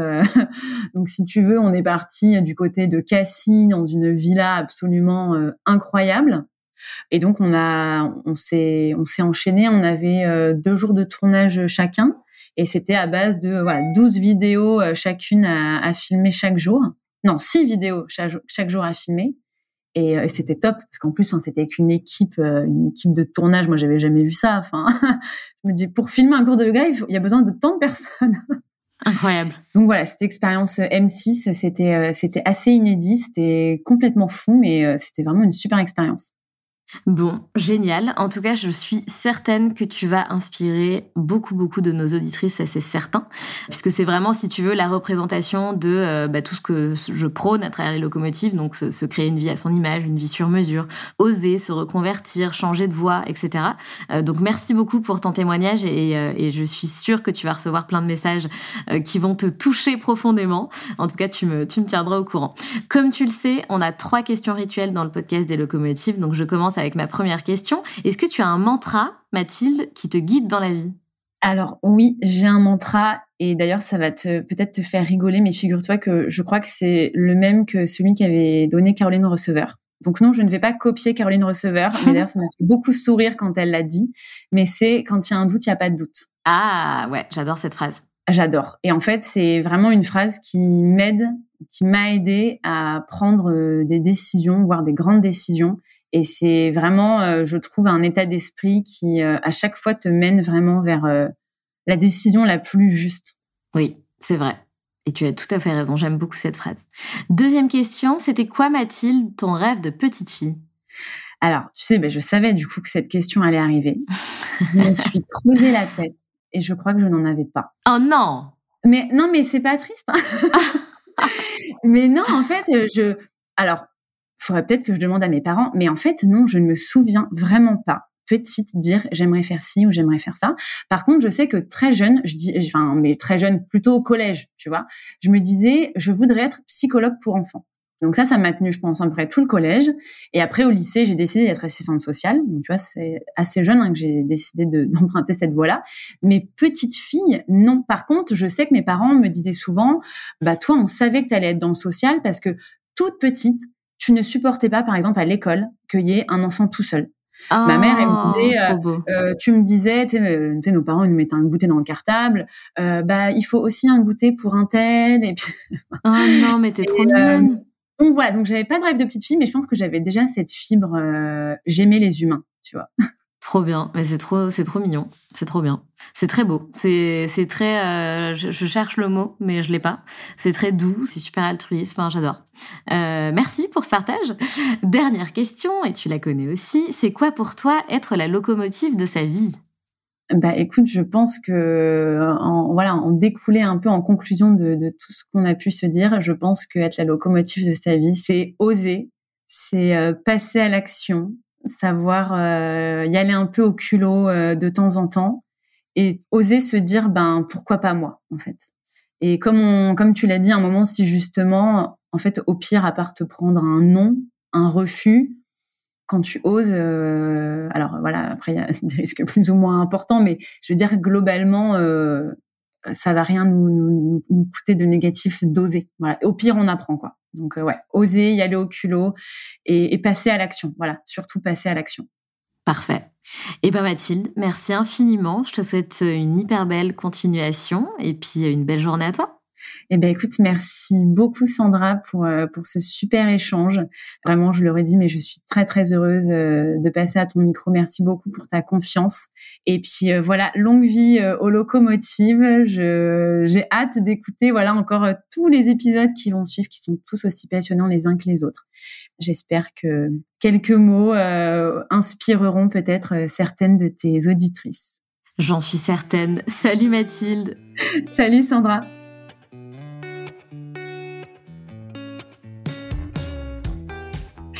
donc si tu veux, on est parti du côté de Cassis dans une villa absolument incroyable. Et donc on a, on s'est, on s'est enchaîné. On avait euh, deux jours de tournage chacun, et c'était à base de voilà 12 vidéos euh, chacune à, à, filmer chaque jour. Non, six vidéos chaque, chaque jour à filmer. Et, euh, et c'était top parce qu'en plus, c'était avec une équipe, une équipe de tournage. Moi, j'avais jamais vu ça. Enfin, je me dis pour filmer un cours de yoga, il, il y a besoin de tant de personnes. Incroyable. Donc voilà, cette expérience M6, c'était c'était assez inédit, c'était complètement fou, mais c'était vraiment une super expérience. Bon, génial. En tout cas, je suis certaine que tu vas inspirer beaucoup, beaucoup de nos auditrices, ça c'est certain. Puisque c'est vraiment, si tu veux, la représentation de euh, bah, tout ce que je prône à travers les locomotives. Donc, se, créer une vie à son image, une vie sur mesure, oser se reconvertir, changer de voie, etc. Euh, donc, merci beaucoup pour ton témoignage et, euh, et, je suis sûre que tu vas recevoir plein de messages qui vont te toucher profondément. En tout cas, tu me, tu me tiendras au courant. Comme tu le sais, on a trois questions rituelles dans le podcast des locomotives. Donc, je commence avec ma première question. Est-ce que tu as un mantra, Mathilde, qui te guide dans la vie? Alors oui, j'ai un mantra et d'ailleurs ça va te peut-être te faire rigoler, mais figure-toi que je crois que c'est le même que celui qu'avait donné Caroline Receveur. Donc non, je ne vais pas copier Caroline Receveur, mais d'ailleurs ça m'a fait beaucoup sourire quand elle l'a dit. Mais c'est quand il y a un doute, il n'y a pas de doute. Ah ouais, j'adore cette phrase. J'adore. Et en fait, c'est vraiment une phrase qui m'aide, qui m'a aidé à prendre euh, des décisions, voire des grandes décisions, et c'est vraiment, euh, je trouve, un état d'esprit qui, euh, à chaque fois, te mène vraiment vers euh, la décision la plus juste. Oui, c'est vrai. Et tu as tout à fait raison. J'aime beaucoup cette phrase. Deuxième question, c'était quoi, Mathilde, ton rêve de petite fille? Alors, tu sais, ben, je savais du coup que cette question allait arriver. je me suis creusé la tête et je crois que je n'en avais pas. Oh non Mais non, mais c'est pas triste. Hein. mais non, en fait, je. Alors, faudrait peut-être que je demande à mes parents, mais en fait, non, je ne me souviens vraiment pas petite dire j'aimerais faire ci ou j'aimerais faire ça. Par contre, je sais que très jeune, je dis, enfin, mais très jeune, plutôt au collège, tu vois, je me disais, je voudrais être psychologue pour enfants. Donc ça, ça m'a tenu, je pense, à peu près tout le collège. Et après, au lycée, j'ai décidé d'être assistante sociale. Donc, tu vois, c'est assez jeune hein, que j'ai décidé d'emprunter cette voie-là. Mais petite fille, non. Par contre, je sais que mes parents me disaient souvent, bah toi, on savait que tu allais être dans le social parce que toute petite, tu ne supportais pas, par exemple, à l'école, qu'il y ait un enfant tout seul. Ma mère, elle me oh, disait, euh, euh, tu me disais, tu sais, nos parents ils nous mettaient un goûter dans le cartable. Euh, bah, il faut aussi un goûter pour un tel. Et puis. oh non, mais t'es trop mignonne. donc voilà, donc j'avais pas de rêve de petite fille, mais je pense que j'avais déjà cette fibre. J'aimais les humains, tu vois. Trop bien, mais c'est trop, c'est trop mignon, c'est trop bien, c'est très beau, c'est, c'est très, euh, je, cherche le mot, mais je l'ai pas. C'est très doux, c'est super altruiste, j'adore. Euh, merci pour ce partage. Dernière question, et tu la connais aussi, c'est quoi pour toi être la locomotive de sa vie? Bah écoute, je pense que en, voilà, en découler un peu en conclusion de, de tout ce qu'on a pu se dire, je pense que être la locomotive de sa vie, c'est oser, c'est euh, passer à l'action, savoir euh, y aller un peu au culot euh, de temps en temps et oser se dire ben pourquoi pas moi en fait. Et comme on, comme tu l'as dit un moment si justement en fait au pire à part te prendre un non, un refus quand tu oses euh, alors voilà après il y a des risques plus ou moins importants mais je veux dire globalement ça va rien nous, nous, nous coûter de négatif d'oser. Voilà. Au pire, on apprend quoi. Donc euh, ouais, oser y aller au culot et, et passer à l'action. Voilà, surtout passer à l'action. Parfait. Eh ben Mathilde, merci infiniment. Je te souhaite une hyper belle continuation et puis une belle journée à toi. Eh ben écoute, merci beaucoup Sandra pour euh, pour ce super échange. Vraiment, je l'aurais dit, mais je suis très très heureuse euh, de passer à ton micro. Merci beaucoup pour ta confiance. Et puis euh, voilà, longue vie aux locomotives. Je j'ai hâte d'écouter voilà encore tous les épisodes qui vont suivre, qui sont tous aussi passionnants les uns que les autres. J'espère que quelques mots inspireront peut-être certaines de tes auditrices. J'en suis certaine. Salut Mathilde. Salut Sandra.